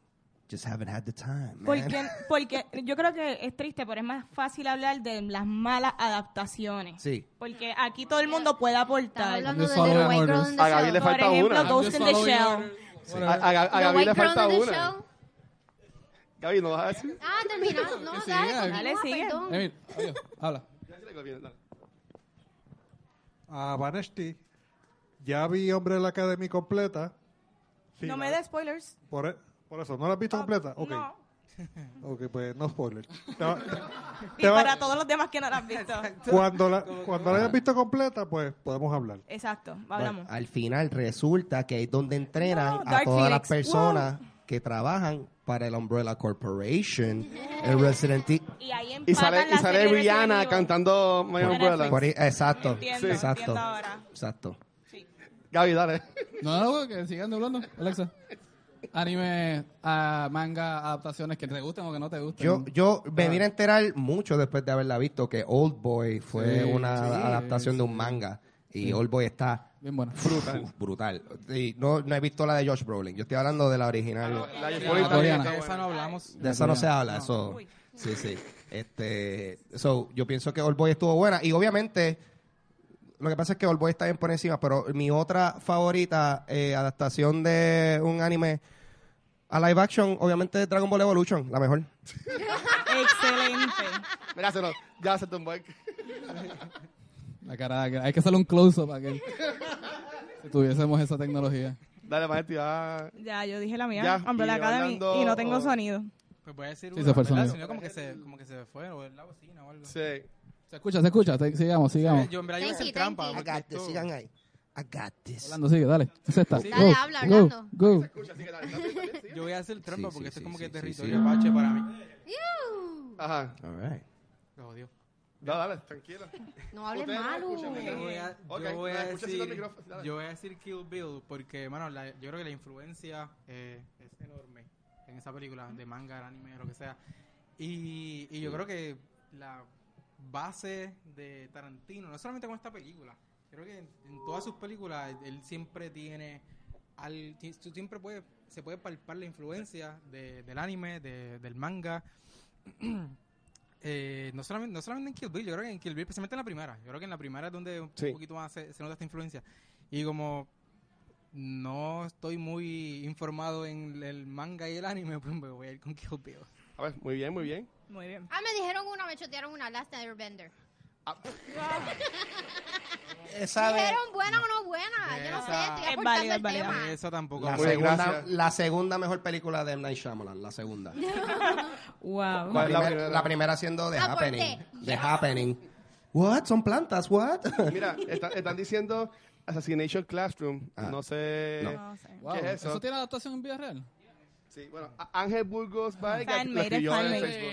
just haven't had the time. man. Porque, (laughs) porque yo creo que es triste, pero es más fácil hablar de las malas adaptaciones. Sí. Porque aquí todo el mundo puede aportar. hablando de The White Girl in the A Gaby Shell. le Por falta ejemplo, una. Ghost in the Shell. A, a- a The Gaby White le Girl falta in the una. Shell. Gaby, ¿no vas a decir? Ah, terminado. (laughs) No, Sí, dale, dale. continúa, sigue. perdón. Emil, adiós, habla. A Vanesti, ya vi Hombre de la Academy completa. Sí, No la- me des spoilers. Por, e- por eso, ¿no la has visto completa? Ok. No. (laughs) Ok, pues no spoiler. (laughs) Te va- Y te va- para todos los demás que no la han visto. cuando la, cuando la hayas visto completa, pues podemos hablar. Exacto, hablamos. Al final resulta que es donde entrenan No, a Dark todas las Phoenix. personas que trabajan para el Umbrella Corporation, el Resident Evil. Y ahí empatan Y sale, y sale de Rihanna Resident Evil. cantando My Por Umbrella. Por ahí- exacto, Entiendo, exacto, entiendo ahora. exacto. Gaby, dale. No, no, que sigan hablando, Alexa. Anime, ah, manga, adaptaciones que te gusten o que no te gusten. Yo, yo me vine a enterar mucho después de haberla visto que Old Boy fue Sí, una sí, adaptación de un manga y Old Boy está Bien brutal. brutal. Y no, no he visto la de Josh Brolin. Yo estoy hablando de la original. La de La coreana. esa no hablamos. De eso no se habla, eso. Uy. Sí, sí. Este, so, yo pienso que Old Boy estuvo buena y obviamente lo que pasa es que Old Boy está bien por encima, pero mi otra favorita eh, adaptación de un anime a live action, obviamente Dragon Ball Evolution, la mejor. (laughs) Excelente. Mira, se lo- ya se tumbó. La cara, hay que hacerle un close-up a aquel. Si tuviésemos esa tecnología. Dale, Vanesti, va. Ya, yo dije la mía, Ya, Umbrella y Academy, Orlando, y no tengo o- sonido. Pues voy a decir Sí, una, se fue el sonido. Como que se, como que se fue, o en la bocina o algo. Sí. Se escucha, se escucha. sigamos, sigamos. Yo en verdad yo voy a Thank hacer you, trampa. esto- sigan ahí. This. Orlando, sigue, dale. Es esta. Sí. Go, Dale, habla, go, Orlando. Go. Yo voy a hacer trampa Sí, porque sí, esto es sí, como sí, que sí, territorio sí. apache para mí. Ajá. All right. Me jodió. Dale, dale, tranquilo. No hables no escuchan, Yo voy a, Ok, yo voy a decir, yo voy a decir Kill Bill porque, mano, la- yo creo que la influencia eh, es enorme en esa película, de manga, anime, lo que sea. Y, y yo creo que la base de Tarantino, no solamente con esta película, creo que en, en todas sus películas él siempre tiene, al, siempre puede, se puede palpar la influencia de- del anime, de- del manga. (clears throat) Eh, no, solamente, no solamente en Kill Bill, yo creo que en Kill Bill, especialmente en la primera. Yo creo que en la primera es donde un Sí. poquito más se, se nota esta influencia. Y como no estoy muy informado en el manga y el anime, (laughs) pues me voy a ir con Kill Bill. A ver, muy bien, muy bien. Muy bien. Ah, me dijeron una, me chotearon una, Last Airbender. (laughs) Esa de, Dijeron buena o no buena. Yo no sé, Esa- estoy Es aportando válida, el es válida. tema. Eso tampoco. la, segunda, gracias. la segunda mejor película de M. Night Shyamalan, la segunda. (laughs) Wow. La, ¿Cuál es la primer- primera? la primera siendo The Aporté. Happening. The Happening. What? ¿Son plantas? What? (laughs) Mira, está- están diciendo Assassination Classroom. Ah. no sé. No sé. Wow, ¿Qué es eso? eso? tiene adaptación en vida real? Sí, bueno, Ángel Burgos escribió fan en. Facebook.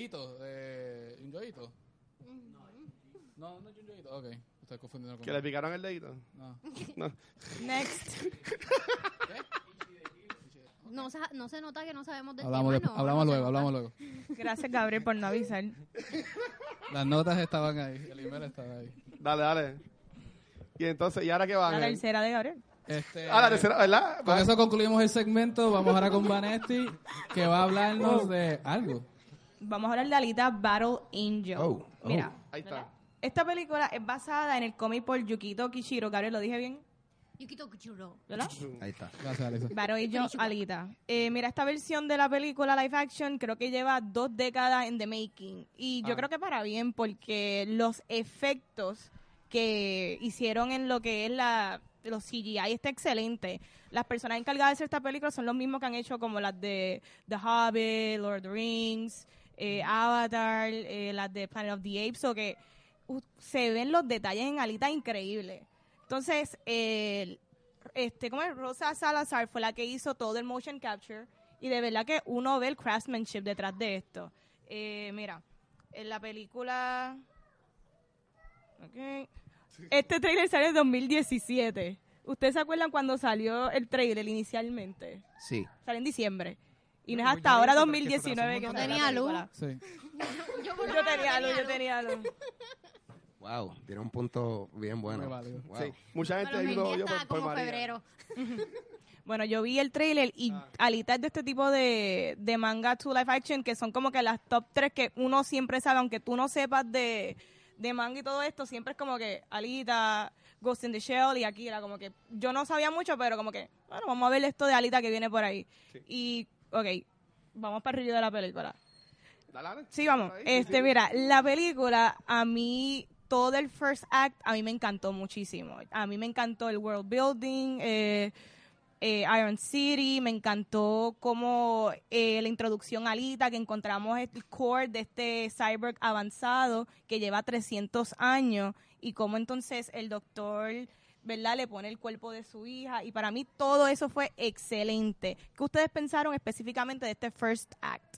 Eh, Ito, de Junjo Ito. No, no es Junjo Ito. Ok, estoy confundiendo con... Que le picaron el dedito. No. No. (laughs) Next. No, se, no se nota que no sabemos del Hablamos, tema. de- no, hablamos luego, nota. hablamos luego. Gracias, Gabriel, por no avisar. (laughs) Las notas estaban ahí, el email estaba ahí. Dale, dale. Y entonces, ¿y ahora qué van? La tercera de Gabriel. Este, Ah, la tercera, ¿verdad? Con eso concluimos el segmento. Vamos ahora con Vanetti, que va a hablarnos (laughs) de algo. Vamos a hablar de Alita Battle Angel. Oh, oh. Mira, Ahí está. esta película es basada en el cómic por Yukito Kishiro. Gabriel, ¿lo dije bien? Yukito Kuchuro. ¿Verdad? Ahí está. Gracias, Alexa. Battle Angel Alita. Eh, mira, esta versión de la película live action creo que lleva dos décadas en the making. Y yo Ah. creo que para bien, porque los efectos que hicieron en lo que es la los CGI está excelente. Las personas encargadas de hacer esta película son los mismos que han hecho como las de The Hobbit, Lord of the Rings, eh, Avatar, eh, las de Planet of the Apes, o que uh, se ven los detalles en Alita increíbles. Entonces, el este, ¿cómo es? Rosa Salazar fue la que hizo todo el motion capture y de verdad que uno ve el craftsmanship detrás de esto. Eh, mira, en la película... Este trailer salió en 2017. ¿Ustedes se acuerdan cuando salió el trailer inicialmente? Sí. Salió en diciembre. Y no Yo es hasta ahora pero es que se 2019 que montón. película. Sí. (laughs) Yo, Yo tenía luz, yo luz. tenía luz. Wow, tiene un punto bien bueno. Wow. Sí. Mucha gente 20 vio por, por como María. febrero. (laughs) Bueno, yo vi el trailer y Alita es de este tipo de, de manga to live action que son como que las top 3 que uno siempre sabe, aunque tú no sepas de, de manga y todo esto, siempre es como que Alita, Ghost in the Shell y Akira, como que yo no sabía mucho, pero como que, bueno, vamos a ver esto de Alita que viene por ahí. Y, ok, vamos para el review de la película. Dale. Sí, vamos. Este, mira, la película, a mí, todo el first act, a mí me encantó muchísimo. A mí me encantó el world building, eh, eh, Iron City, me encantó como eh, la introducción a Alita, que encontramos el core de este cyborg avanzado que lleva 300 años y cómo entonces el doctor... ¿verdad? Le pone el cuerpo de su hija y para mí todo eso fue excelente. ¿Qué ustedes pensaron específicamente de este first act?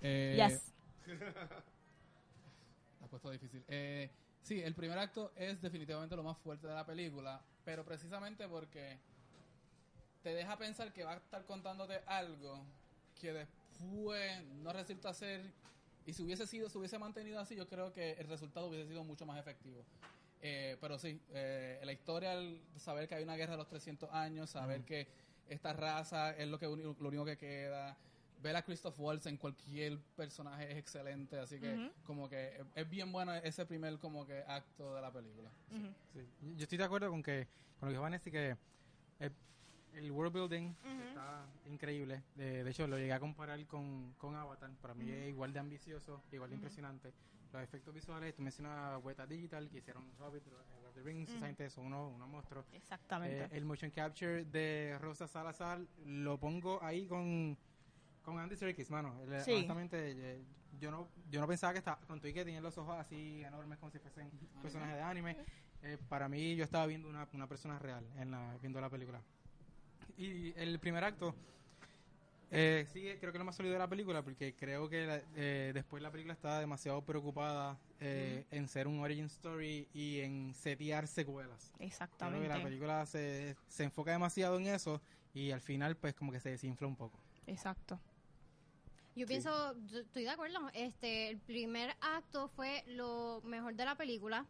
Eh, Yes. (laughs) La puesto difícil. Eh, sí, el primer acto es definitivamente lo más fuerte de la película, pero precisamente porque te deja pensar que va a estar contándote algo que después no resulta ser, y si hubiese sido, se hubiese mantenido así, yo creo que el resultado hubiese sido mucho más efectivo. Eh, pero sí, eh, la historia, el saber que hay una guerra de los 300 años, saber que esta raza es lo que lo único que queda, ver a Christoph Waltz en cualquier personaje es excelente, así que como que es- es bien bueno ese primer como que acto de la película. Sí. Yo estoy de acuerdo con que con lo que Vanessa que eh, el world building está increíble. De, de hecho, lo llegué a comparar con, con Avatar. Para mí es igual de ambicioso, igual de impresionante. Los efectos visuales, tú mencionas Weta Digital, que hicieron Hobbit, Lord of the Rings, esa gente son unos, unos monstruos. Exactamente. Eh, el motion capture de Rosa Salazar lo pongo ahí con, con Andy Serkis, mano. El- Sí. Honestamente, eh, yo no, yo no pensaba que estaba, con todo y que tenía los ojos así enormes como si fuesen personajes de anime. eh, para mí yo estaba viendo una, una persona real en la, viendo la película. Y el primer acto, eh, sí, creo que es lo más sólido de la película porque creo que la- eh, después la película está demasiado preocupada eh, en ser un origin story y en setear secuelas. Creo que la Exactamente. película se, se enfoca demasiado en eso y al final pues como que se desinfla un poco. Exacto. Yo pienso, yo estoy de acuerdo. Este, el primer acto fue lo mejor de la película.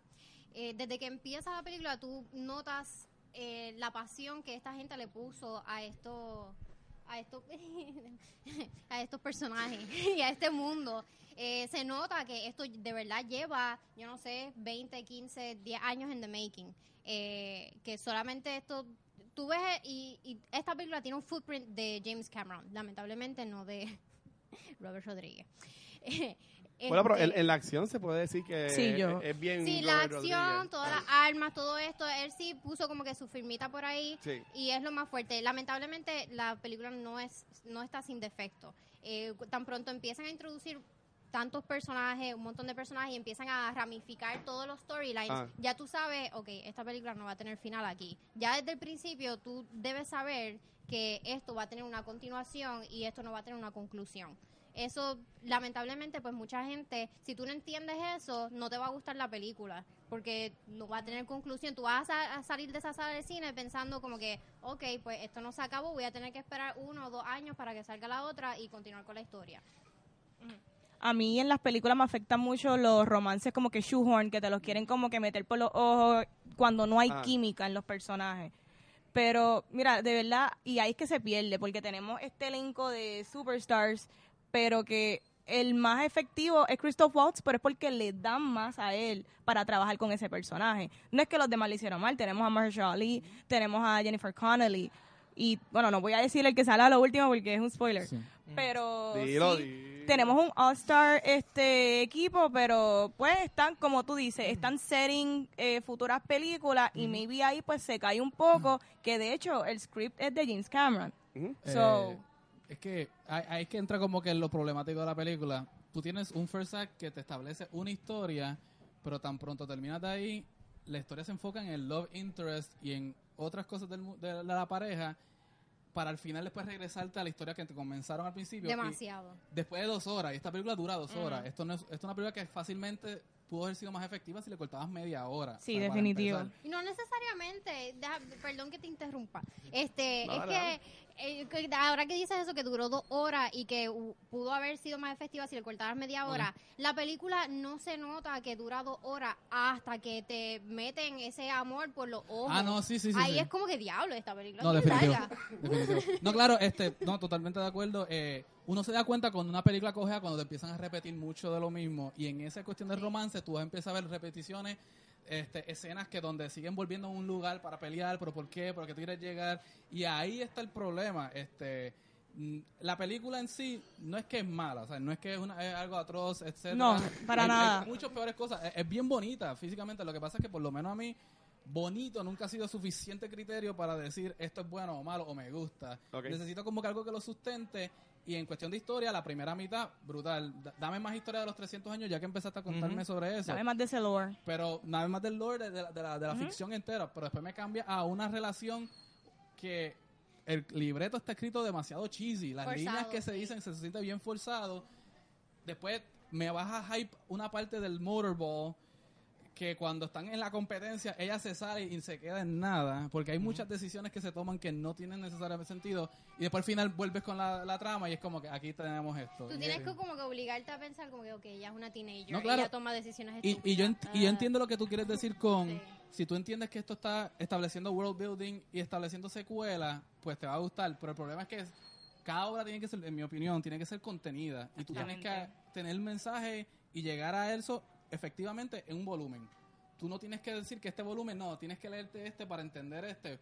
Eh, desde que empieza la película, tú notas eh, la pasión que esta gente le puso a esto, a estos, (laughs) a estos personajes (laughs) y a este mundo. Eh, se nota que esto de verdad lleva, yo no sé, 20, 15, 10 años en the making. Eh, que solamente esto tú ves y, y esta película tiene un footprint de James Cameron, lamentablemente no de (laughs) Robert Rodríguez. (laughs) Bueno, pero en, Este, en la acción se puede decir que Sí, yo- es, es bien. sí, la Robert acción, Rodríguez. todas las armas, todo esto, él sí puso como que su firmita por ahí Sí. y es lo más fuerte. Lamentablemente la película no es no está sin defecto. Eh, tan pronto empiezan a introducir tantos personajes, un montón de personajes y empiezan a ramificar todos los storylines, Ah. ya tú sabes, ok, esta película no va a tener final aquí. Ya desde el principio tú debes saber que esto va a tener una continuación y esto no va a tener una conclusión. Eso, lamentablemente, pues mucha gente, si tú no entiendes eso, no te va a gustar la película, porque no va a tener conclusión. Tú vas a, a salir de esa sala de cine pensando como que, ok, pues esto no se acabó, voy a tener que esperar uno o dos años para que salga la otra y continuar con la historia. A mí en las películas me afectan mucho los romances como que shoehorn, que te los quieren como que meter por los ojos cuando no hay Ah. química en los personajes. Pero, mira, de verdad, y ahí es que se pierde, porque tenemos este elenco de superstars, pero que el más efectivo es Christoph Waltz, pero es porque le dan más a él para trabajar con ese personaje. No es que los demás le hicieron mal, tenemos a Mahershala Ali, tenemos a Jennifer Connelly, y bueno, no voy a decir el que sale a lo último porque es un spoiler, Sí. pero Dilo, sí, tenemos un All-Star este equipo, pero pues están, como tú dices, están setting eh, futuras películas y maybe ahí pues se cae un poco, que de hecho el script es de James Cameron. So, Eh, es que ahí, es que entra como que en lo problemático de la película. Tú tienes un first act que te establece una historia, pero tan pronto terminas de ahí, la historia se enfoca en el love interest y en otras cosas del mu- de la pareja para al final después regresarte a la historia que te comenzaron al principio. y Demasiado. después de dos horas, y esta película dura dos horas. Esto no es, esto es una película que fácilmente pudo haber sido más efectiva si le cortabas media hora. Sí, o sea, para definitivo. Y no necesariamente, deja- perdón que te interrumpa, este, No, es que, eh, ahora que dices eso, que duró dos horas y que uh, pudo haber sido más efectiva si le cortabas media hora, la película no se nota que dura dos horas hasta que te meten ese amor por los ojos. Ah, no, sí, sí, sí. Ahí sí. es como que diablo esta película. No, (laughs) definitivo. No, claro, este, no, totalmente de acuerdo. Eh, uno se da cuenta cuando una película cogea cuando te empiezan a repetir mucho de lo mismo. Y en esa cuestión del romance, tú vas a empezar a ver repeticiones, este, escenas que donde siguen volviendo a un lugar para pelear, pero ¿por qué? Porque tú quieres llegar. Y ahí está el problema. Este, mm, la película en sí no es que es mala, o sea, no es que es, una- es algo atroz, etcétera. No, para Hay- hay nada. muchas peores cosas. Es, es bien bonita físicamente. Lo que pasa es que por lo menos a mí bonito nunca ha sido suficiente criterio para decir esto es bueno o malo o me gusta. Necesito como que algo que lo sustente y en cuestión de historia, la primera mitad, brutal. D- dame más historia de los 300 años ya que empezaste a contarme sobre eso. Dame más de ese lore. Pero nada más del lore de, de la, de ficción entera. Pero después me cambia a una relación que el libreto está escrito demasiado cheesy. Las Forzado, líneas que se dicen se siente bien forzado. Después me baja hype una parte del motorball que cuando están en la competencia ella se sale y se queda en nada porque hay muchas decisiones que se toman que no tienen necesariamente sentido y después al final vuelves con la, la trama y es como que aquí tenemos esto Tú Y- tienes que como que obligarte a pensar como que, ok, ella es una teenager, No, claro. ella toma decisiones y, y yo, ent- y yo Ah. entiendo lo que tú quieres decir con Sí. si tú entiendes que esto está estableciendo world building y estableciendo secuela pues te va a gustar pero el problema es que es- cada obra tiene que ser en mi opinión tiene que ser contenida y tú tienes que tener el mensaje y llegar a eso efectivamente en un volumen tú no tienes que decir que este volumen no tienes que leerte este para entender este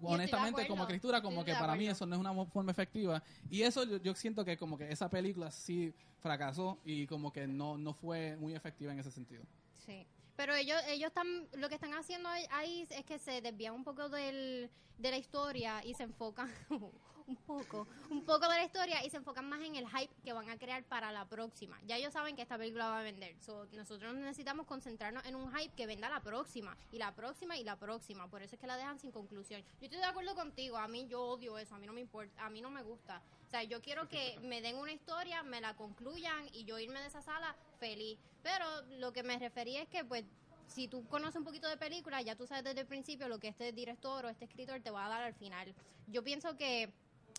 honestamente, como escritura, como que para mí eso no es una forma efectiva. Y eso yo, yo siento que como que esa película sí fracasó y como que no, no fue muy efectiva en ese sentido. Sí. Pero ellos, ellos están, lo que están haciendo ahí- ahí es que se desvían un poco del, de la historia y se enfocan (laughs) un poco, un poco de la historia y se enfocan más en el hype que van a crear para la próxima. Ya ellos saben que esta película va a vender. So, nosotros necesitamos concentrarnos en un hype que venda la próxima y la próxima y la próxima. Por eso es que la dejan sin conclusión. Yo estoy de acuerdo contigo. A mí yo odio eso. A mí no me importa. A mí no me gusta. O sea, yo quiero que me den una historia, me la concluyan y yo irme de esa sala feliz. Pero lo que me refería es que, pues, si tú conoces un poquito de película, ya tú sabes desde el principio lo que este director o este escritor te va a dar al final. Yo pienso que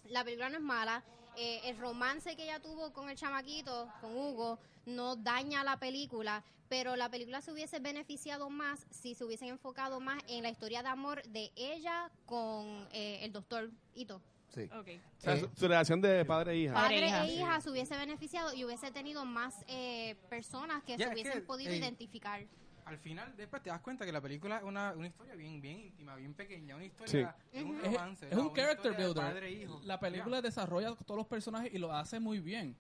la película no es mala. eh, el romance que ella tuvo con el chamaquito, con Hugo, no daña la película, pero la película se hubiese beneficiado más si se hubiesen enfocado más en la historia de amor de ella con eh, el doctor Ito. Sí. Ok. O sea, Eh, su, su relación de padre e hija. Padre e hija. e hija se hubiese beneficiado y hubiese tenido más eh, personas que se es hubiesen que, podido eh, identificar. Al final, después te das cuenta que la película es una, una historia bien, bien íntima, bien pequeña, una historia, es un. Es, romance. es un character builder. padre e hijo. La película desarrolla todos los personajes y lo hace muy bien,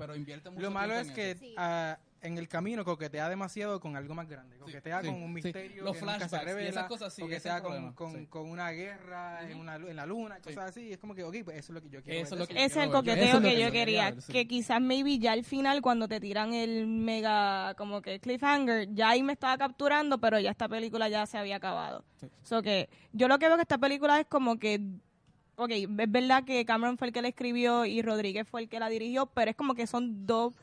pero invierte mucho Lo malo es en que. Sí. ah, en el camino coquetea demasiado con algo más grande. Coquetea sí, con un sí. misterio Los que nunca se revela. esas cosas, el con, problema, con, sí. con una guerra en, una, en la luna, Sí. cosas así. Es como que, ok, pues eso es lo que yo quiero Eso ver es lo que Ese es el coqueteo que que yo yo quería quería. ver, sí. Que quizás maybe ya al final, cuando te tiran el mega, como que cliffhanger, ya ahí me estaba capturando, pero ya esta película ya se había acabado. Sí. So que yo lo que veo que esta película es como que, ok, es verdad que Cameron fue el que la escribió y Rodríguez fue el que la dirigió, pero es como que son dos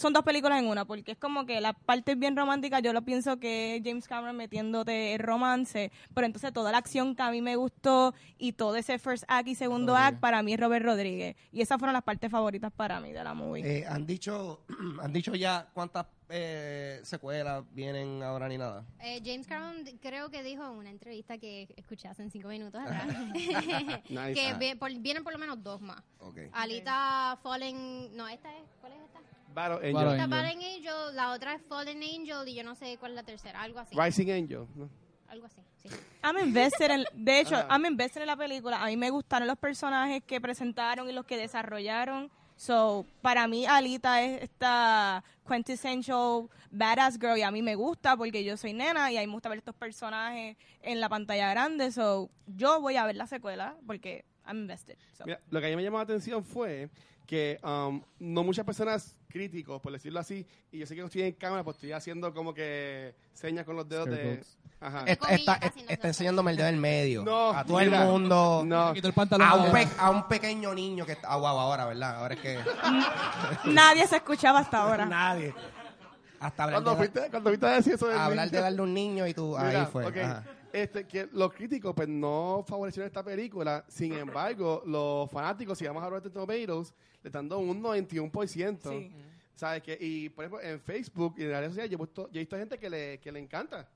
son dos películas en una, porque es como que la parte bien romántica, yo lo pienso que es James Cameron metiéndote el romance, pero entonces toda la acción que a mí me gustó y todo ese first act y segundo Rodríguez. act para mí es Robert Rodríguez. Y esas fueron las partes favoritas para mí de la movie. Eh, han dicho (clears throat) han dicho ya cuántas eh, secuelas vienen ahora ni nada. Eh, James Cameron creo que dijo en una entrevista que escuché hace cinco minutos atrás (laughs) (laughs) que vi- por- vienen por lo menos dos más. Alita Fallen, no, esta es, ¿cuál es esta? Battle Angel. Battle Angel. Fallen Angel, la otra es Fallen Angel y yo no sé cuál es la tercera, algo así. Rising Angel. ¿no? Algo así, sí. I'm invested en, de hecho, Ajá. I'm invested en la película. A mí me gustaron los personajes que presentaron y los que desarrollaron. So, para mí Alita es esta quintessential badass girl y a mí me gusta porque yo soy nena y a mí me gusta ver estos personajes en la pantalla grande. So, yo voy a ver la secuela porque I'm invested. So. Mira, lo que a mí me llamó la atención fue que um, no muchas personas críticos, por decirlo así, y yo sé que no estoy en cámara, pues estoy haciendo como que señas con los dedos de... Ajá. Está, está- haciendo está enseñándome el dedo del medio. No, a todo mira. el mundo. No. El pantalón. A un, de- pe- a un pequeño niño que está. Ah, wow, ahora, ¿verdad? Ahora es que. (laughs) Nadie se escuchaba hasta ahora. Nadie. Hasta hablar, Cuando de, fuiste, cuando fuiste a decir eso del hablar de darle a un niño y tú. Mira, ahí fue. ajá. Este, que los críticos pues no favorecieron esta película, sin embargo, los fanáticos, si vamos a Rotten Tomatoes, le están dando un 91%. Sí. ¿Sabes? Que, y por ejemplo, en Facebook y en las redes sociales yo he, puesto- yo he visto gente que le, que le encanta.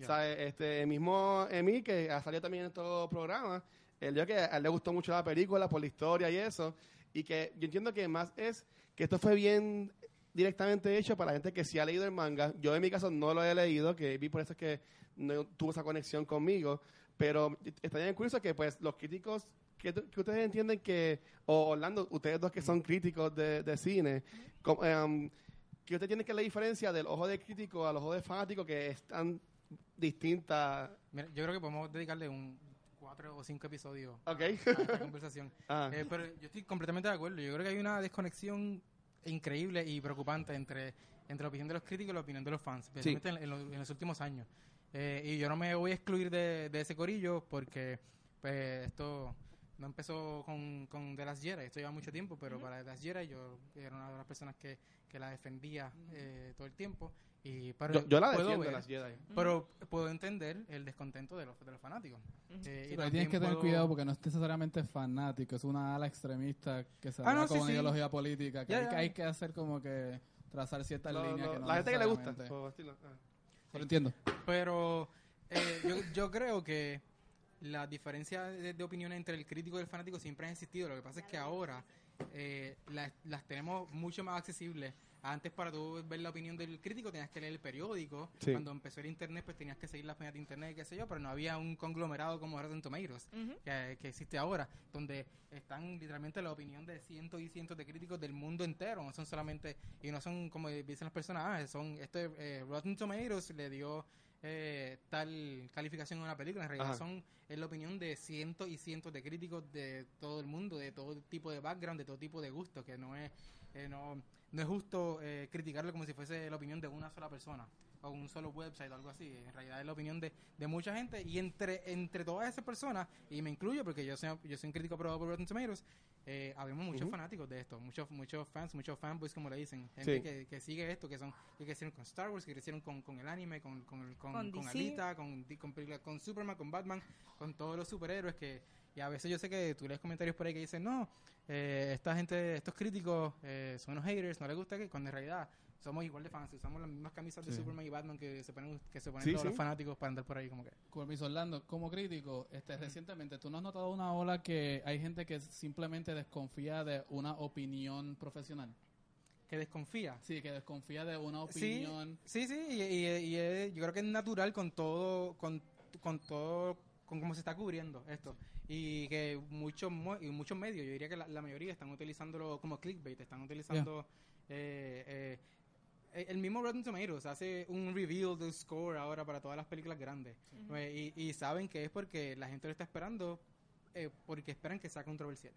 ¿Sabes? Este, el mismo Emil, que ha salido también en estos programas, él dijo que a él le gustó mucho la película por la historia y eso. Y que yo entiendo que más es que esto fue bien directamente hecho para la gente que sí ha leído el manga. Yo en mi caso no lo he leído, que vi por eso es que no tuvo esa conexión conmigo. Pero está bien curioso que pues los críticos que, que ustedes entienden que, o Orlando, ustedes dos que son críticos de, de cine, como, em, que ustedes tienen que la diferencia del ojo de crítico al ojo de fanático que es tan distinta. Mira, yo creo que podemos dedicarle un cuatro o cinco episodios Ok. a esta conversación. (laughs) Ah. Eh, pero yo estoy completamente de acuerdo. Yo creo que hay una desconexión increíble y preocupante entre, entre la opinión de los críticos y la opinión de los fans, especialmente en, en los, en los últimos años. Eh, y yo no me voy a excluir de, de ese corillo porque pues, esto no empezó con, con The Last Jedi, esto lleva mucho tiempo, pero para The Last Jedi yo era una de las personas que, que la defendía eh, todo el tiempo. Y, pero Yo, yo la puedo defiendo, ver- las Jedi. pero puedo entender el descontento de los, de los fanáticos. Eh, Sí, y pero ahí tienes que tener puedo- cuidado porque no es necesariamente fanático, es una ala extremista que se Ah, no, con sí, una sí. ideología política, que hay, que hay que hacer como que trazar ciertas Lo- líneas lo- que no la gente que le gusta. estilo, ah. Lo entiendo. Pero eh, yo, yo creo que la diferencia de, de opinión entre el crítico y el fanático siempre ha existido. Lo que pasa es que ahora eh, las, las tenemos mucho más accesibles. Antes para tú ver la opinión del crítico tenías que leer el periódico. Sí. Cuando empezó el internet pues tenías que seguir las páginas de internet, qué sé yo, pero no había un conglomerado como Rotten Tomatoes que, que existe ahora, donde están literalmente la opinión de cientos y cientos de críticos del mundo entero. No son solamente, y no son como dicen las personas, ah, son, este eh, Rotten Tomatoes le dio eh, tal calificación a una película. En realidad Ajá. son es la opinión de cientos y cientos de críticos de todo el mundo, de todo tipo de background, de todo tipo de gusto, que no es eh, no, no es justo eh, criticarlo como si fuese la opinión de una sola persona o un solo website o algo así. En realidad es la opinión de, de mucha gente y entre entre todas esas personas, y me incluyo porque yo soy, yo soy un crítico aprobado por Rotten Tomatoes, eh, habemos muchos fanáticos de esto, muchos muchos fans, muchos fanboys como le dicen, gente Sí. que, que sigue esto, que son que crecieron con Star Wars, que crecieron con, con el anime, con, con, el- con, Con. Alita, con, con Superman, con Batman, con todos los superhéroes que y a veces yo sé que tú lees comentarios por ahí que dicen, no, eh, esta gente, estos críticos eh, son unos haters, no les gusta que cuando en realidad somos igual de fans, usamos las mismas camisas de Sí. Superman y Batman que se ponen, que se ponen Sí, todos sí. los fanáticos para andar por ahí como que. Con permiso, Orlando, como crítico, este, recientemente, ¿tú no has notado una ola que hay gente que simplemente desconfía de una opinión profesional? Que desconfía. Sí, que desconfía de una Sí, opinión. sí, sí, y, y- y es- yo creo que es natural con todo, con, con todo, con cómo se está cubriendo esto. Y que muchos mu- y muchos medios, yo diría que la, la mayoría están utilizándolo como clickbait, están utilizando eh, eh, eh, el mismo Rotten Tomatoes hace un reveal del score ahora para todas las películas grandes. Eh, y, y saben que es porque la gente lo está esperando, eh, porque esperan que sea controversial.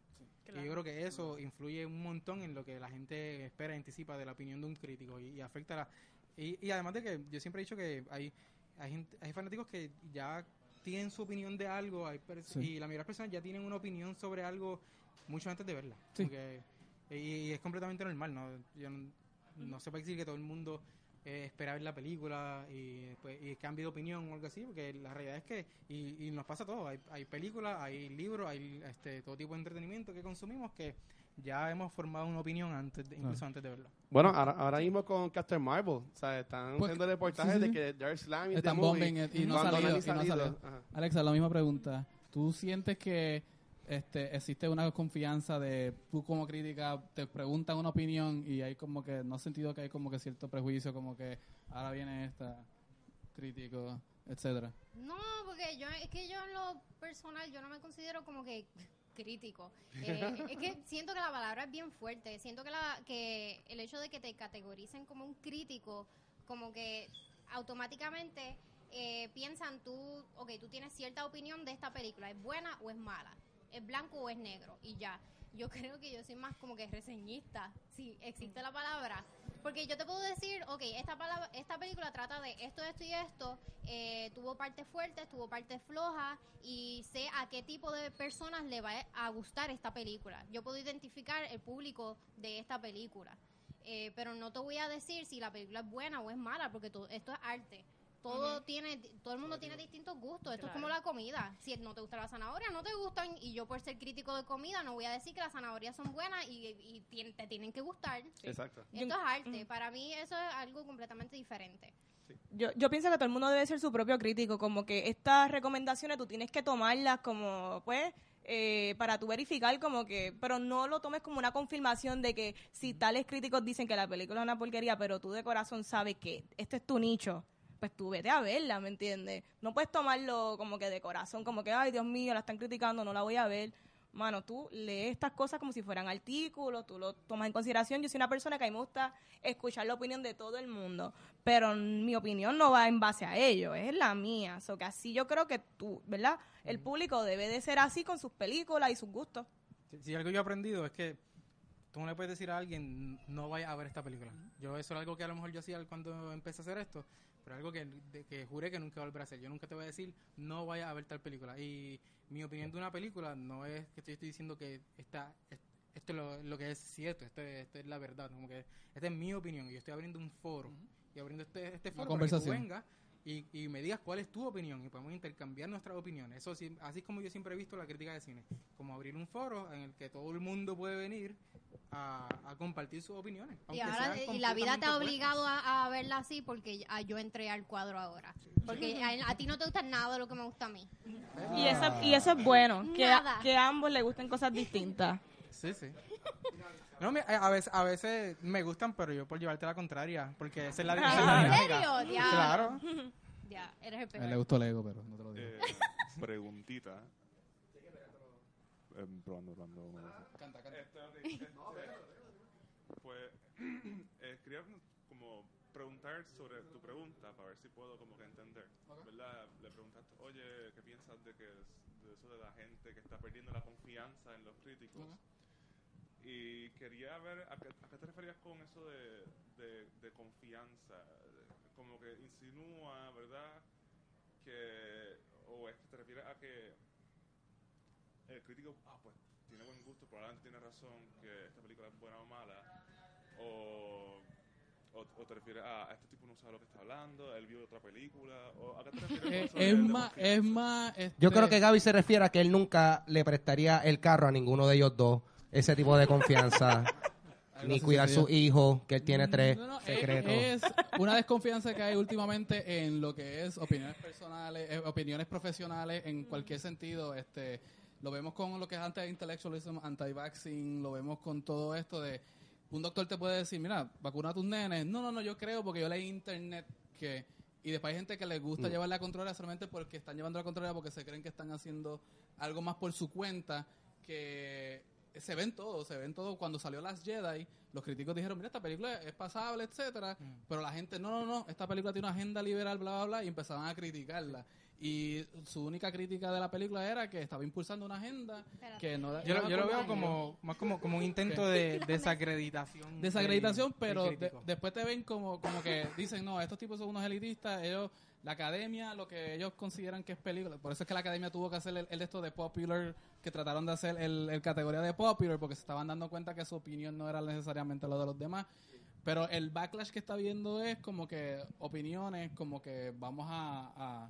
Y yo creo que eso influye un montón en lo que la gente espera y anticipa de la opinión de un crítico y, y afecta la... Y, y además de que yo siempre he dicho que hay, hay, gente- hay fanáticos que ya tienen su opinión de algo hay Sí. y la mayoría de las personas ya tienen una opinión sobre algo mucho antes de verla. Sí. Porque- y, y es completamente normal, ¿no? Yo no, no se puede decir que todo el mundo eh, espera ver la película y, pues, y cambie de opinión o algo así, porque la realidad es que, y, y nos pasa todo, hay, hay películas, hay libros, hay este, todo tipo de entretenimiento que consumimos que ya hemos formado una opinión antes de- incluso antes de verla. Bueno, ahora, ahora mismo con Captain Marvel, o sea, están Pues, haciendo reportajes sí, sí. de que Dark Slam y Están bombing y no ha cuando salido, han y no salido. Alexa, la misma pregunta. ¿Tú sientes que este, existe una confianza de tú como crítica te preguntan una opinión y hay como que no has sentido que hay como que cierto prejuicio como que ahora viene esta crítico, etcétera? No, porque yo es que yo en lo personal yo no me considero como que crítico. Eh, (laughs) es que siento que la palabra es bien fuerte. Siento que la que el hecho de que te categoricen como un crítico, como que automáticamente eh, piensan tú, ok, tú tienes cierta opinión de esta película, ¿es buena o es mala? ¿Es blanco o es negro? Y ya. Yo (laughs) creo que yo soy más como que reseñista, si existe la palabra. Porque yo te puedo decir, ok, esta, palabra, esta película trata de esto, esto y esto, eh, tuvo partes fuertes, tuvo partes flojas, y sé a qué tipo de personas le va a gustar esta película. Yo puedo identificar el público de esta película. Eh, pero no te voy a decir si la película es buena o es mala, porque todo, esto es arte. Todo tiene, todo el mundo tiene distintos gustos. Esto es como la comida. Si no te gusta la zanahoria, no te gustan. Y yo por ser crítico de comida no voy a decir que las zanahorias son buenas y, te tienen que gustar. Exacto. Esto es arte. Para mí eso es algo completamente diferente. Yo, yo pienso que todo el mundo debe ser su propio crítico, como que estas recomendaciones tú tienes que tomarlas como, pues, eh, para tú verificar como que, pero no lo tomes como una confirmación de que si tales críticos dicen que la película es una porquería, pero tú de corazón sabes que este es tu nicho, pues tú vete a verla, ¿me entiendes? No puedes tomarlo como que de corazón, como que, ay, Dios mío, la están criticando, no la voy a ver. Mano, tú lees estas cosas como si fueran artículos, tú lo tomas en consideración. Yo soy una persona que a mí me gusta escuchar la opinión de todo el mundo, pero mi opinión no va en base a ello, es la mía. So que así yo creo que tú, ¿verdad? El público debe de ser así con sus películas y sus gustos. Si, si algo yo he aprendido es que tú no le puedes decir a alguien, no vaya a ver esta película. Yo eso era algo que a lo mejor yo hacía cuando empecé a hacer esto, pero algo que, de- que juré que nunca voy a hacer. Yo nunca te voy a decir, no vaya a ver tal película. Y mi opinión de una película no es que te estoy diciendo que está, es- esto es lo, lo que es cierto, esto es, esto es la verdad. Como que esta es mi opinión y yo estoy abriendo un foro. Y abriendo este, este foro para que tú vengas y, y me digas cuál es tu opinión y podemos intercambiar nuestras opiniones. Eso sí, así es como yo siempre he visto la crítica de cine, como abrir un foro en el que todo el mundo puede venir a, a compartir sus opiniones. Y, ahora, y la vida te ha obligado a, a verla así porque ya- yo entré al cuadro ahora. Porque a, a ti no te gusta nada de lo que me gusta a mí. Y eso, y eso es bueno, que, a- que a ambos les gusten cosas distintas. Sí, sí. (laughs) No, mi- a, veces, a veces me gustan, pero yo por llevarte la contraria, porque esa es la, esa es la ¿En dinámica. serio? Ya. Claro. (laughs) Ya, eres el A él le peor. gustó Lego, pero no te lo digo. Eh, preguntita. Eh, probando, probando. un momento. Este, ok, (laughs) este, pues, eh, quería como preguntar sobre tu pregunta para ver si puedo como que entender. ¿Verdad? Le preguntaste, oye, ¿qué piensas de que de eso de la gente que está perdiendo la confianza en los críticos? Y quería ver a qué, a qué te referías con eso de, de, de confianza. Como que insinúa, ¿verdad? Que, o es que te refieres a que el crítico, ah, pues tiene buen gusto, probablemente tiene razón que esta película es buena o mala, o, o, o te refieres a este tipo no sabe lo que está hablando, él vio otra película, o a qué te refieres con Eh, es, más, es más... Yo este, creo que Gaby se refiere a que él nunca le prestaría el carro a ninguno de ellos dos. Ese tipo de confianza. (laughs) ni cuidar su hijo, que él tiene tres No, no, es- secretos. Es, una desconfianza que hay últimamente en lo que es opiniones personales, eh, opiniones profesionales en cualquier sentido. Este, lo vemos con lo que es anti-intellectualism, anti-vaccine, lo vemos con todo esto de un doctor te puede decir, mira, vacuna a tus nenes. No, no, no, yo creo porque yo leí internet que y después hay gente que les gusta llevar la contraria solamente porque están llevando la contraria porque se creen que están haciendo algo más por su cuenta que se ven todo, se ven todo. Cuando salió Last Jedi, los críticos dijeron, mira, esta película es pasable, etcétera, pero la gente, no, no, no, esta película tiene una agenda liberal, bla, bla, bla, y empezaban a criticarla. Y su única crítica de la película era que estaba impulsando una agenda Espérate. que no Yo, lo- yo lo veo como más como, como un intento de (laughs) desacreditación. desacreditación, pero de- después te ven como, como que dicen, no, estos tipos son unos elitistas, ellos, la academia, lo que ellos consideran que es película, por eso es que la academia tuvo que hacer el, el de esto de popular, que trataron de hacer el, el categoría de popular, porque se estaban dando cuenta que su opinión no era necesariamente lo de los demás. Pero el backlash que está viendo es como que opiniones, como que vamos a,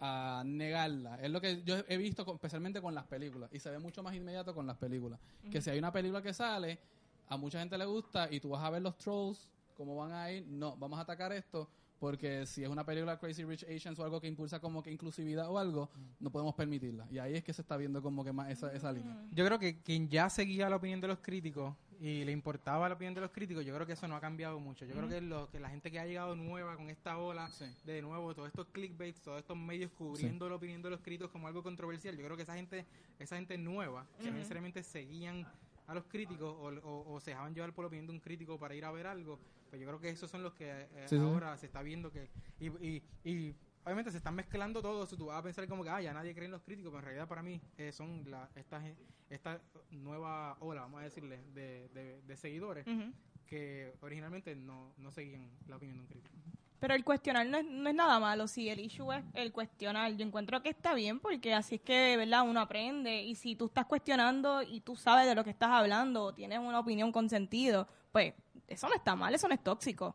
a, a negarla. Es lo que yo he visto, con- especialmente con las películas. Y se ve mucho más inmediato con las películas. Que si hay una película que sale, a mucha gente le gusta y tú vas a ver los trolls, cómo van a ir, no, vamos a atacar esto. Porque si es una película Crazy Rich Asians o algo que impulsa como que inclusividad o algo, no podemos permitirla. Y ahí es que se está viendo como que más esa, esa línea. Yo creo que quien ya seguía la opinión de los críticos y le importaba la opinión de los críticos, yo creo que eso no ha cambiado mucho. Yo creo que, lo, que la gente que ha llegado nueva con esta ola, Sí. de nuevo, todos estos clickbaits, todos estos medios cubriendo la opinión de los críticos como algo controversial, yo creo que esa gente, esa gente nueva, que no necesariamente seguían a los críticos o, o- o se dejaban llevar por la opinión de un crítico para ir a ver algo, pues yo creo que esos son los que eh, Sí, sí. ahora se está viendo que... Y, y, y obviamente se están mezclando todo eso. Tú vas a pensar como que, ah, ya nadie cree en los críticos, pero en realidad para mí eh, son la, esta, esta nueva ola, vamos a decirle, de, de, de seguidores que originalmente no, no seguían la opinión de un crítico. Pero el cuestionar no es, no es nada malo. Si el issue es el cuestionar, yo encuentro que está bien porque así es que, ¿verdad? Uno aprende. Y si tú estás cuestionando y tú sabes de lo que estás hablando o tienes una opinión con sentido, pues eso no está mal, eso no es tóxico.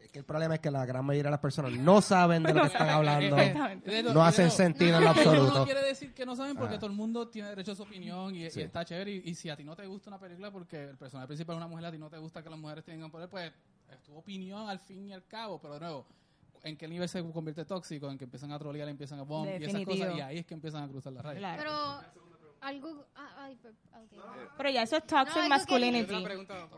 Es que el problema es que la gran mayoría de las personas no saben de lo que (laughs) están hablando. Exactamente. De- de- No hacen sentido en lo (laughs) Eso no absoluto. quiere decir que no saben porque Ah. todo el mundo tiene derecho a su opinión y, y Sí. está chévere. Y, y si a ti no te gusta una película porque el personaje principal es una mujer, a ti no te gusta que las mujeres tengan poder, pues es tu opinión al fin y al cabo. Pero de nuevo, ¿en qué nivel se convierte tóxico? En que empiezan a trolear, empiezan a bomb y esas cosas. Y ahí es que empiezan a cruzar la raya. Claro. Pero algo... ah. Pero ya eso es No, toxic algo que- masculinity.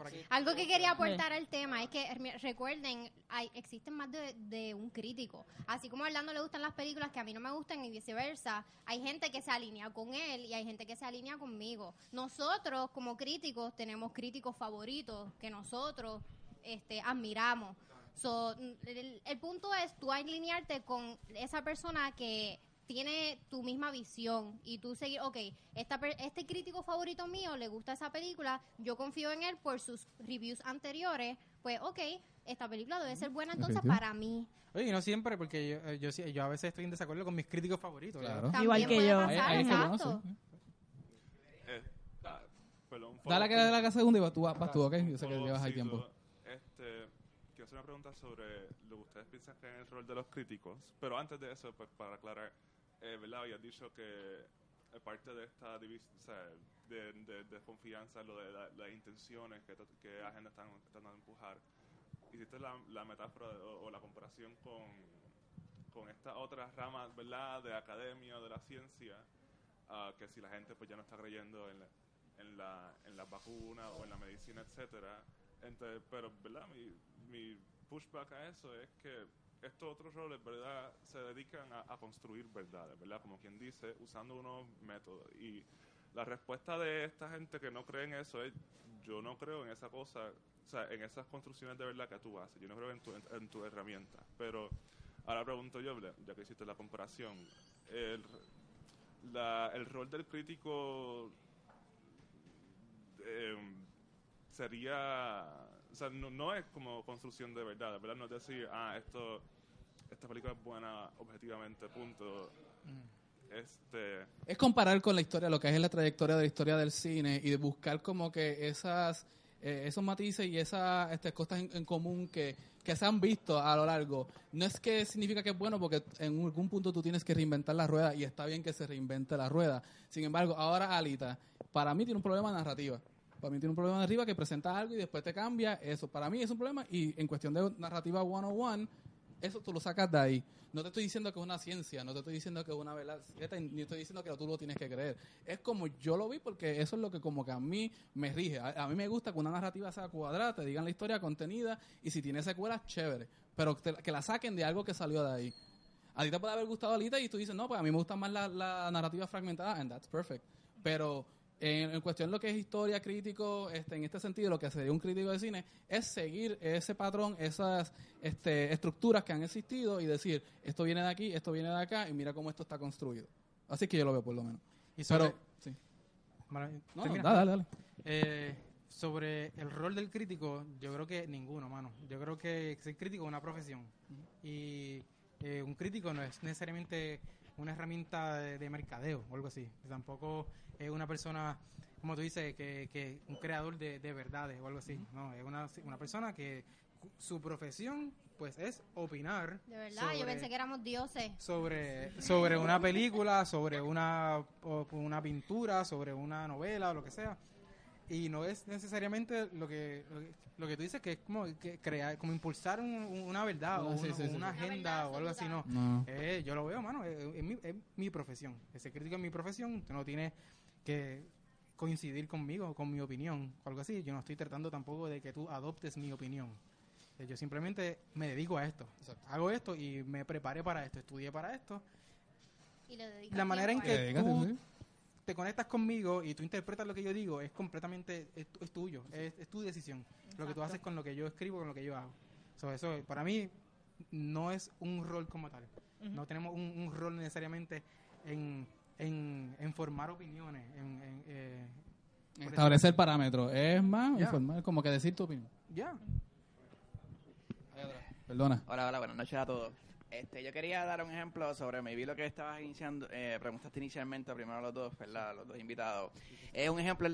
Aquí. Algo que quería aportar al tema es que recuerden, hay, existen más de, de un crítico. Así como a Orlando le gustan las películas que a mí no me gustan y viceversa, hay gente que se alinea con él y hay gente que se alinea conmigo. Nosotros como críticos tenemos críticos favoritos que nosotros este, admiramos. So, el, el punto es tú alinearte con esa persona que tiene tu misma visión y tú seguir, ok, esta, per- este crítico favorito mío le gusta esa película, yo confío en él por sus reviews anteriores, pues ok, esta película debe ser buena entonces para mí. Oye, y no siempre, porque yo, eh, yo, a veces estoy en desacuerdo con mis críticos favoritos. Claro. Igual que puede yo. pasar, Ahí- ahí es que bueno, exacto. sí. Eh, ah, perdón, Dale que dale la segunda y vas tú, vas tú, ¿ok? Yo sé que llevas ahí tiempo. Hacer una pregunta sobre lo que ustedes piensan que es el rol de los críticos. Pero antes de eso, pues para aclarar, eh, ¿verdad? Habías dicho que eh, parte de esta división, o sea, de, de, confianza, lo de la- las intenciones que, que agenda están tratando de empujar. Hiciste la, la metáfora o, o la comparación con, con estas otras ramas, ¿verdad? De academia, de la ciencia, ah, que si la gente pues ya no está creyendo en, la- en la, en la vacuna o en la medicina, etcétera. Entonces, pero, ¿verdad? Mi, mi pushback a eso es que estos otros roles, ¿verdad? Se dedican a, construir verdades, ¿verdad? Como quien dice, usando unos métodos. Y la respuesta de esta gente que no cree en eso es, yo no creo en esa cosa, o sea, en esas construcciones de verdad que tú haces. Yo no creo en tu, en, tu herramienta. Pero ahora pregunto yo, ya que hiciste la comparación, el, el rol del crítico eh, sería, o sea, no, no es como construcción de verdad, ¿verdad? No es decir, ah, esto, esta película es buena objetivamente, punto. Este, Es comparar con la historia, lo que es la trayectoria de la historia del cine y de buscar como que esas eh, esos matices y esas este, cosas en, en común que, que se han visto a lo largo. No es que significa que es bueno porque en algún punto tú tienes que reinventar la rueda y está bien que se reinvente la rueda. Sin embargo, ahora Alita, para mí tiene un problema narrativa. Para mí tiene un problema narrativa que presenta algo y después te cambia. Eso para mí es un problema y en cuestión de narrativa 101, eso tú lo sacas de ahí. No te estoy diciendo que es una ciencia, no te estoy diciendo que es una verdad, ni estoy diciendo que tú lo tienes que creer. Es como yo lo vi porque eso es lo que como que a mí me rige. A, mí me gusta que una narrativa sea cuadrada, te digan la historia contenida y si tiene secuelas, chévere. Pero que, que la saquen de algo que salió de ahí. A ti te puede haber gustado Alita y tú dices, no, pues a mí me gusta más la narrativa fragmentada, and that's perfect. Pero en, en, cuestión de lo que es historia, crítico, este, en este sentido, lo que sería un crítico de cine es seguir ese patrón, esas este, estructuras que han existido y decir, esto viene de aquí, esto viene de acá, y mira cómo esto está construido. Así que yo lo veo por lo menos. Y sobre, Pero, sí. No, dale, dale, dale. Eh, sobre el rol del crítico, yo creo que ninguno, mano. Yo creo que ser crítico es una profesión. Y eh, un crítico no es necesariamente una herramienta de, de mercadeo o algo así. Tampoco es una persona, como tú dices, que, que un creador de, de verdades o algo así. No, es una, una persona que su profesión pues es opinar De verdad, yo sobre- pensé que éramos dioses. sobre, (laughs) sobre una película, sobre una, una pintura, sobre una novela o lo que sea. Y no es necesariamente lo que, lo que, lo que tú dices, que es como que crear, como impulsar un- un- una verdad o sí, una, sí, o sí, una sí. agenda o algo así, no. No. Eh, yo lo veo, mano, es, es mi, es mi profesión. Ese crítico es mi profesión, tú no tienes que coincidir conmigo, con mi opinión, o algo así. Yo no estoy tratando tampoco de que tú adoptes mi opinión. Eh, Yo simplemente me dedico a esto. Hago esto y me preparé para esto, estudié para esto. Y dedicas La manera en que tú. Te conectas conmigo y tú interpretas lo que yo digo es completamente es, tu- es tuyo, es, es tu decisión. Lo que tú haces con lo que yo escribo, con lo que yo hago. So, eso para mí no es un rol como tal. No tenemos un, un rol necesariamente en, en, en formar opiniones, en, en, eh, Establecer parámetros. Es más, informar, como que decir tu opinión. Ya. Perdona. Hola, hola, buenas noches a todos. Este, yo quería dar un ejemplo sobre maybe lo que estabas iniciando, eh, preguntaste inicialmente primero a los dos, ¿verdad? Los dos invitados. Es un ejemplo,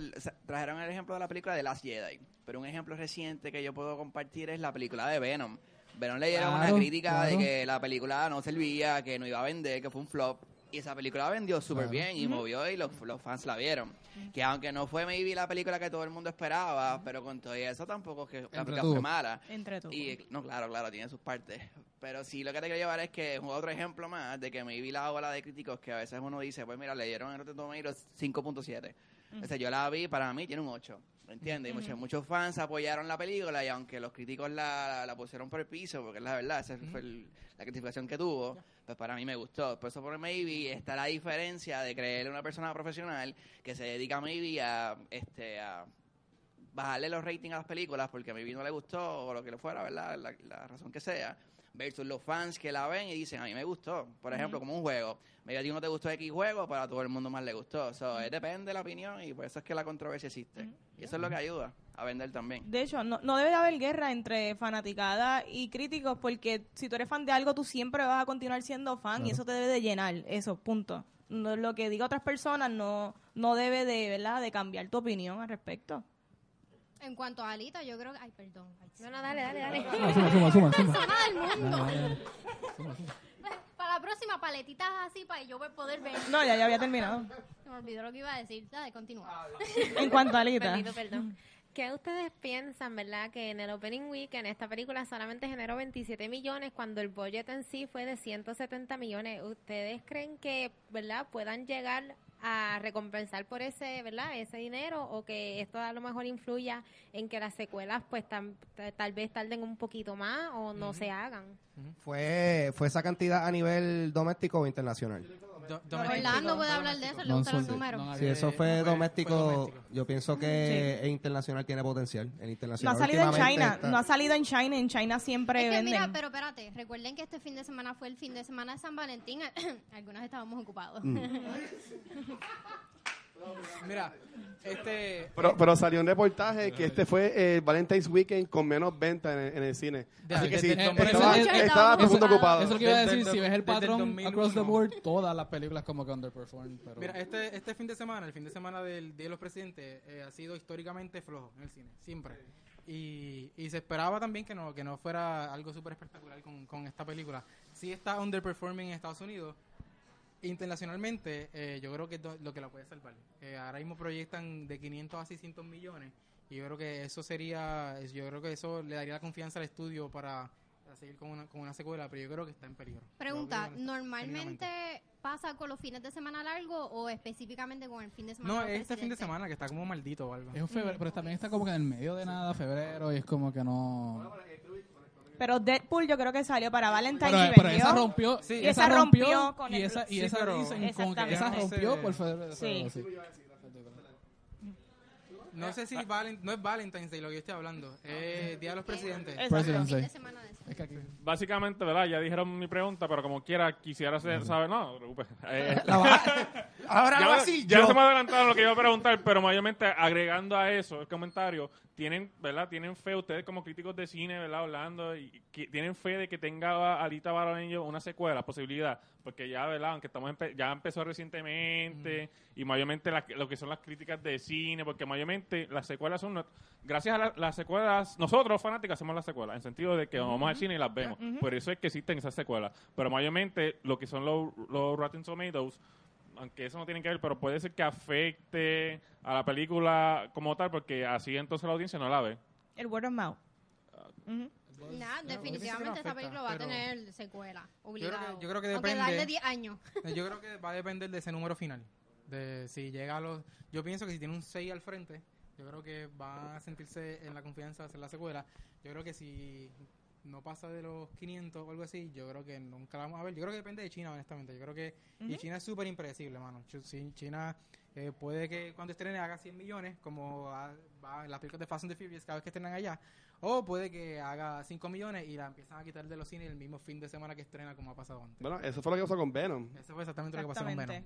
trajeron el ejemplo de la película de Last Jedi, pero un ejemplo reciente que yo puedo compartir es la película de Venom. Venom le dieron Claro, una crítica de que la película no servía, que no iba a vender, que fue un flop. Y esa película vendió súper Claro. bien y movió y los, los fans la vieron. Que aunque no fue maybe la película que todo el mundo esperaba, pero con todo eso tampoco es que la película fue mala. Entre tú. Y no, claro, claro, tiene sus partes. Pero sí, lo que te quiero llevar es que es otro ejemplo más de que me vi la ola de críticos que a veces uno dice, pues mira, le dieron en Rotten Tomatoes 5.7. O sea, yo la vi, para mí tiene un 8. ¿Me entiendes? Y muchos, muchos fans apoyaron la película y aunque los críticos la, la pusieron por el piso, porque es la verdad, esa fue el- la criticación que tuvo, pues para mí me gustó. Por eso por maybe está la diferencia de creerle a una persona profesional que se dedica maybe a, este, a bajarle los ratings a las películas porque a mi no le gustó o lo que le fuera, ¿verdad? La, la razón que sea. Versus los fans que la ven y dicen, a mí me gustó. Por ejemplo, como un juego. Maybe a ti no te gustó X juego, pero a todo el mundo más le gustó. So, eh, depende de la opinión y por eso es que la controversia existe. Y eso es lo que ayuda a vender también. De hecho, no, no debe de haber guerra entre fanaticada y críticos porque si tú eres fan de algo, tú siempre vas a continuar siendo fan y eso te debe de llenar, eso, punto. No, lo que diga otras personas no, no debe de, ¿verdad? de cambiar tu opinión al respecto. En cuanto a Alita, yo creo que... Ay, perdón. Ay, No, no, dale, dale, dale. Suma, suma, suma, suma. suma. Persona del mundo. Dale, dale, dale. Para la próxima, paletitas así para yo poder ver. No, ya, ya había terminado. Se me olvidó lo que iba a decir. Dale, continúa. En cuanto a Alita. Bendito perdón. ¿Qué ustedes piensan, verdad, que en el Opening Weekend esta película solamente generó 27 millones cuando el budget en sí fue de 170 millones? ¿Ustedes creen que, verdad, puedan llegar a recompensar por ese, ¿verdad? Ese dinero o que esto a lo mejor influya en que las secuelas pues tam- ta- tal vez tarden un poquito más o no se hagan. ¿Fue, ¿Fue esa cantidad a nivel doméstico o internacional? Do- Orlando puede hablar de eso, le No, gustan los sí, números. no, Si eso fue doméstico, doméstico. yo pienso que el internacional tiene potencial. El No internacional ha salido en China, está- no ha salido en China, en China siempre Es que venden. mira, pero espérate, recuerden que este fin de semana fue el fin de semana de San Valentín. (clears throat) Algunos estábamos ocupados. Mm. (laughs) Mira, este... Pero, pero salió un reportaje que este fue el Valentine's Weekend con menos venta en, el- en el cine. De- Así que de- sí, de- estaba, estaba todo el mundo ocupado. Eso es lo que iba a Desde decir, el si ves el do- desde el patrón 2001. across the board, todas las películas como que underperform. Pero... Mira, este, este fin de semana, el fin de semana del Día de los Presidentes, eh, ha sido históricamente flojo en el cine, siempre. Y, y se esperaba también que no, que no fuera algo súper espectacular con, con esta película. Sí está underperforming en Estados Unidos. Internacionalmente, eh, yo creo que es lo que la puede salvar. Eh, ahora mismo proyectan de 500 a 600 millones. Y yo creo que eso sería, yo creo que eso le daría la confianza al estudio para, seguir con una, con una secuela, pero yo creo que está en peligro. Pregunta, ¿normalmente pasa con los fines de semana largos o específicamente con el fin de semana No, este fin de semana que está como maldito o algo. Es un febrero, pero también está como que en el medio de nada, febrero, y es como que no... Pero Deadpool yo creo que salió para Valentine's Pero, y pero vendió. esa rompió, Sí, y esa rompió con y el- esa, y Sí, esa pero- dicen como que esa rompió por febrero. Sí. sí. No sé si Valen- no es Valentine's Day lo que yo estoy hablando, es Día de los Presidentes. Aquí- Básicamente, ¿verdad? Ya dijeron mi pregunta, pero como quiera, quisiera hacer, ¿sabes? No, no. (laughs) Eh, (laughs) Ahora ya, así ya yo. se me adelantaron lo que iba a preguntar, pero mayormente agregando a eso el comentario, tienen, ¿verdad? Tienen fe ustedes como críticos de cine, ¿verdad? Hablando, y, que tienen fe de que tenga Alita Baroneño una secuela, posibilidad, porque ya, ¿verdad? Aunque estamos empe- ya empezó recientemente y mayormente la- lo que son las críticas de cine, porque mayormente las secuelas son, gracias a la- las secuelas, nosotros fanáticos hacemos las secuelas, en sentido de que vamos al cine y las vemos, por eso es que existen esas secuelas, pero mayormente lo que son los, los Rotten Tomatoes aunque eso no tiene que ver, pero puede ser que afecte a la película como tal, porque así entonces la audiencia no la ve. El word of mouth. Nah, no definitivamente esta película va a tener secuela, obligado. yo creo que Aunque depende- darle 10 años. (laughs) Yo creo que va a depender de ese número final. De si llega a los. Yo pienso que si tiene un 6 al frente, yo creo que va a sentirse en la confianza de hacer la secuela. Yo creo que si no pasa de los 500 o algo así, yo creo que nunca la vamos a ver. Yo creo que depende de China, honestamente. Yo creo que. Y China es súper impredecible, mano. China eh, puede que cuando estrene haga 100 millones, como va, va en las películas de Fast and the Furious cada vez que estrenan allá. O puede que haga 5 millones y la empiezan a quitar de los cines el mismo fin de semana que estrena, como ha pasado antes. Bueno, eso fue lo que pasó con Venom. Eso fue exactamente lo que pasó con Venom.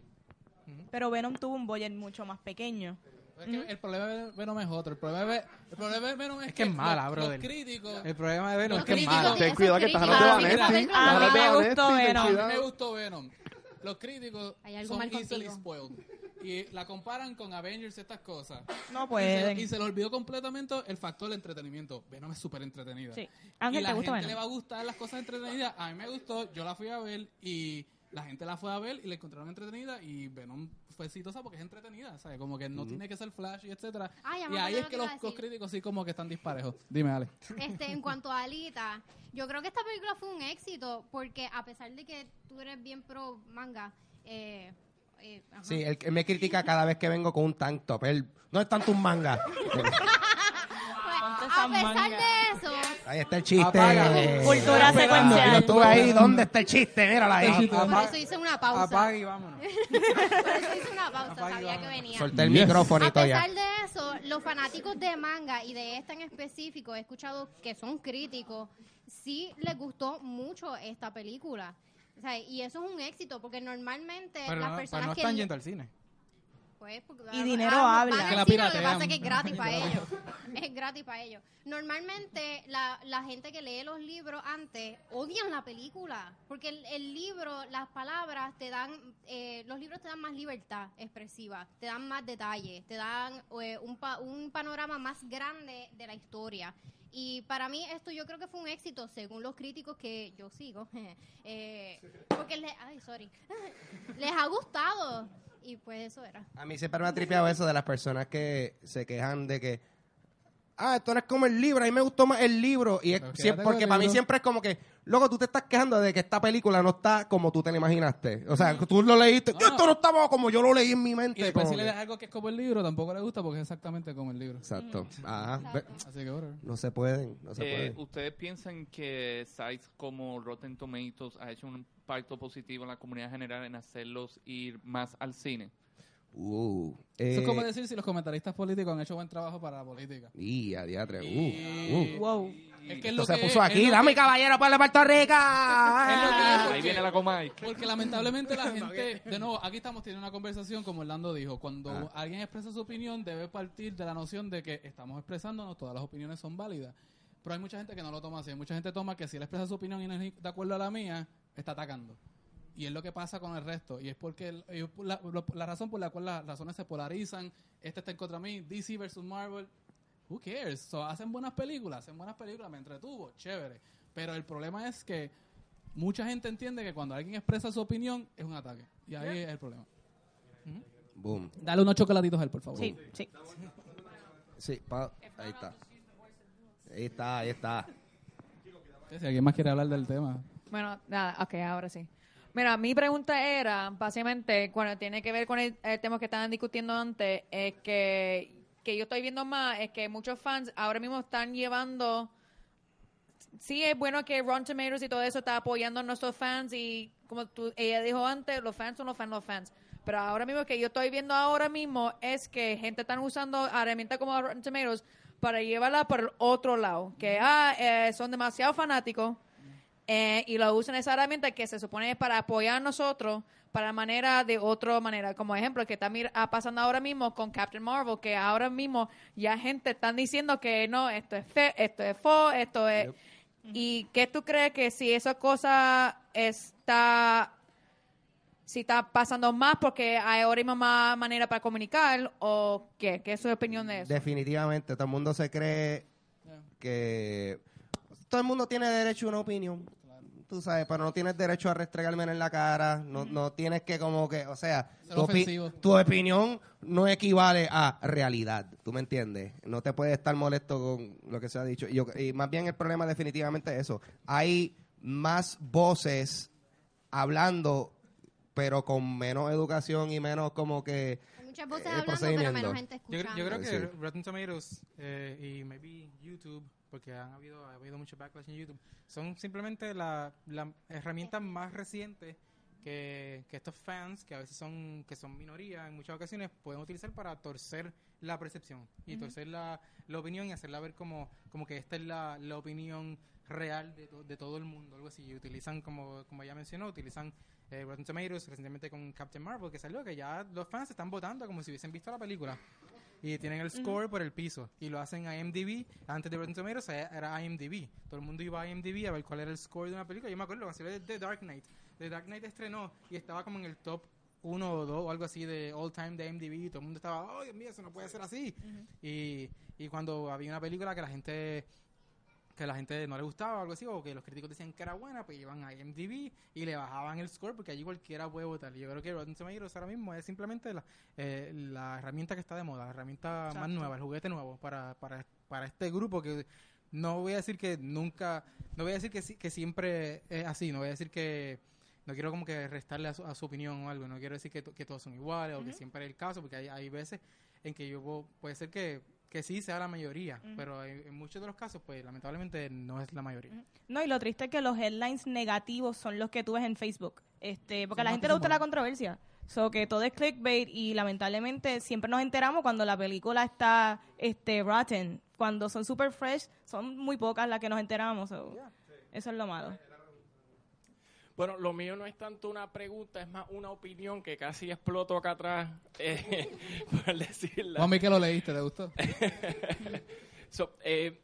Pero Venom tuvo un budget mucho más pequeño. Es que el problema de Venom es otro. El problema de, el problema de Venom es, Es que es mala, los, brother. los críticos... El problema de Venom es que es mala. Ten cuidado que estás hablando de Vanetti. Hablando de me gustó Venom. A mí me gustó Venom. Los críticos Hay algo son easily spoiled. Y la comparan con Avengers y estas cosas. No Y pueden. y se le olvidó completamente el factor del entretenimiento. Venom es súper entretenida. Sí. y Ángel, la ¿te gusta gente le va a gustar las cosas entretenidas. A mí me gustó, yo la fui a ver y la gente la fue a ver y la encontraron entretenida y Venom fue exitosa porque es entretenida, ¿sabes? Como que no tiene que ser flash y etcétera. Me y ahí es que que los, los críticos sí como que están disparejos. Dime, Ale. Este, en cuanto a Alita, yo creo que esta película fue un éxito porque a pesar de que tú eres bien pro manga, eh, eh. Sí, él, él me critica cada vez que vengo con un tank top. Él, no es tanto un manga. (laughs) A pesar de eso, Ahí está el chiste. Apaga. Cultura Yo secuencial. estuve ahí. ¿Dónde está el chiste? Mírala ahí. por eso hice una pausa. Apaga y vámonos. (laughs) Por eso hice una pausa, Apaga y sabía que vámonos. venía. Solté el Yes. micrófono y A todo ya. pesar de eso, los fanáticos de manga y de esta en específico, he escuchado que son críticos, sí les gustó mucho esta película. O sea, y eso es un éxito, porque normalmente Pero las no, personas pero no que... están yendo al cine. Pues, porque, Y dinero ah, habla. Que la cine, lo que piratean. pasa es que es gratis para (laughs) ellos. Es gratis para ellos. Normalmente la, la gente que lee los libros antes odian la película, porque el, el libro, las palabras te dan, eh, los libros te dan más libertad expresiva, te dan más detalles, te dan eh, un, pa- un panorama más grande de la historia. Y para mí esto yo creo que fue un éxito según los críticos que yo sigo, (laughs) eh, porque les, ay, sorry, (laughs) les ha gustado y pues eso era. A mí siempre me ha tripeado eso de las personas que se quejan de que ah, esto no es como el libro, a mí me gustó más el libro. Y es, Pero sie- quédate con porque para mí siempre es como que, loco, tú te estás quejando de que esta película no está como tú te la imaginaste. O sea, que tú lo leíste, esto no estaba como yo lo leí en mi Y mente. después como si le das algo que es como el libro, tampoco le gusta porque es exactamente como el libro. Exacto. Ajá. Ve- Así que. No se pueden, no se Eh, pueden. ¿Ustedes piensan que sites como Rotten Tomatoes ha hecho un impacto positivo en la comunidad general en hacerlos ir más al cine? Uh, Eso es como eh, decir si los comentaristas políticos han hecho buen trabajo para la política. Y a diatre. Uh, uh. Wow. Es que es Esto lo se que puso es, aquí. es Dame, que- caballero, para Puerto Rico. Ahí porque- viene la Comay. Porque lamentablemente la (laughs) gente, de nuevo, aquí estamos teniendo una conversación, como Orlando dijo, cuando Ah. alguien expresa su opinión debe partir de la noción de que estamos expresándonos, todas las opiniones son válidas. Pero hay mucha gente que no lo toma así, hay mucha gente toma que si él expresa su opinión y no es de acuerdo a la mía, está atacando. Y es lo que pasa con el resto. Y es porque el- la, razón por la cual las razones se polarizan, este está en contra de mí, DC versus Marvel, who cares? So, hacen buenas películas, hacen buenas películas, me entretuvo, chévere. Pero el problema es que mucha gente entiende que cuando alguien expresa su opinión es un ataque. Y ahí es el problema. Boom. Dale unos chocolatitos a él, por favor. Sí, sí. Sí, pa- ahí está. Ahí está, ahí está. Si alguien más quiere hablar del tema. Bueno, nada, ok, ahora sí. Mira, mi pregunta era, básicamente, cuando tiene que ver con el, tema que estaban discutiendo antes, es que, que yo estoy viendo más, es que muchos fans ahora mismo están llevando... Sí, es bueno que Rotten Tomatoes y todo eso está apoyando a nuestros fans y, como tú, ella dijo antes, los fans son los fans, los fans. Pero ahora mismo que yo estoy viendo ahora mismo es que gente están usando herramientas como Rotten Tomatoes para llevarla por el otro lado, que ah, eh, son demasiado fanáticos eh, y lo usan esa herramienta que se supone es para apoyar a nosotros para manera de otra manera. Como ejemplo, que está ah, pasando ahora mismo con Captain Marvel, que ahora mismo ya gente están diciendo que no, esto es fe, esto es fo, esto es... ¿Y qué tú crees que si esa cosa está... Si está pasando más porque hay ahora mismo más manera para comunicar o qué? ¿Qué es su opinión de eso? Definitivamente, todo el mundo se cree que todo el mundo tiene derecho a una opinión. Tú sabes, pero no tienes derecho a restregarme en la cara, no, no tienes que como que, o sea, tu, opi- ofensivo. tu opinión no equivale a realidad, ¿tú me entiendes? No te puedes estar molesto con lo que se ha dicho. Y, yo- y más bien el problema definitivamente es eso. Hay más voces hablando, pero con menos educación y menos como que... Muchas voces eh, hablando, pero procedimiento. menos gente Yo, escuchando. yo creo que Sí. Rotten Tomatoes eh, y maybe YouTube, porque han habido, ha habido mucho backlash en YouTube, son simplemente la, la herramienta más reciente que, que estos fans, que a veces son que son minoría en muchas ocasiones, pueden utilizar para torcer la percepción y torcer la, la opinión y hacerla ver como, como que esta es la, la opinión real de, to- de todo el mundo, algo así. Y utilizan, como, como ya mencionó, utilizan eh, Rotten Tomatoes recientemente con Captain Marvel, que salió que ya los fans están votando como si hubiesen visto la película. Y tienen el score por el piso. Y lo hacen a IMDb. Antes de Rotten Tomatoes era IMDb. Todo el mundo iba a IMDb a ver cuál era el score de una película. Yo me acuerdo cuando salió de The Dark Knight. The Dark Knight estrenó y estaba como en el top 1 o 2 o algo así de all time de IMDb. Y todo el mundo estaba, oh Dios mío, eso no puede ser así. y, y cuando había una película que la gente que la gente no le gustaba o algo así, o que los críticos decían que era buena, pues iban a IMDb y le bajaban el score porque allí cualquiera puede votar. Yo creo que Rotten Tomatoes ahora mismo es simplemente la, eh, la herramienta que está de moda, la herramienta más nueva, el juguete nuevo para, para, para este grupo que no voy a decir que nunca, no voy a decir que, que siempre es así, no voy a decir que no quiero como que restarle a su, a su opinión o algo, no quiero decir que, que todos son iguales o que siempre es el caso, porque hay, hay veces en que yo puedo- puede ser que, que sí sea la mayoría, pero en, en muchos de los casos, pues lamentablemente no es la mayoría. No, y lo triste es que los headlines negativos son los que tú ves en Facebook. Este, porque a la gente le gusta la controversia. So que todo es clickbait y lamentablemente siempre nos enteramos cuando la película está este rotten. Cuando son super fresh, son muy pocas las que nos enteramos. so, Eso es lo malo. Bueno, lo mío no es tanto una pregunta, es más una opinión que casi exploto acá atrás, (laughs) eh, por decirla. Mami, que lo leíste, ¿te gustó? (laughs) So, eh,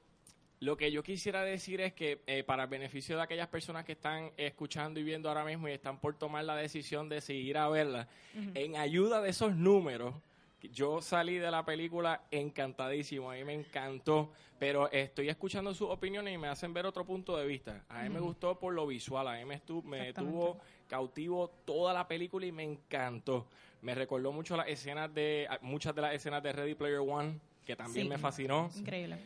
lo que yo quisiera decir es que eh, para el beneficio de aquellas personas que están escuchando y viendo ahora mismo y están por tomar la decisión de seguir a verla, en ayuda de esos números, yo salí de la película encantadísimo, a mí me encantó, pero estoy escuchando sus opiniones y me hacen ver otro punto de vista. A mí me gustó por lo visual, a mí me, estu- me tuvo cautivo toda la película y me encantó. Me recordó mucho las escenas de, muchas de las escenas de Ready Player One, que también Sí. me fascinó. Increíble.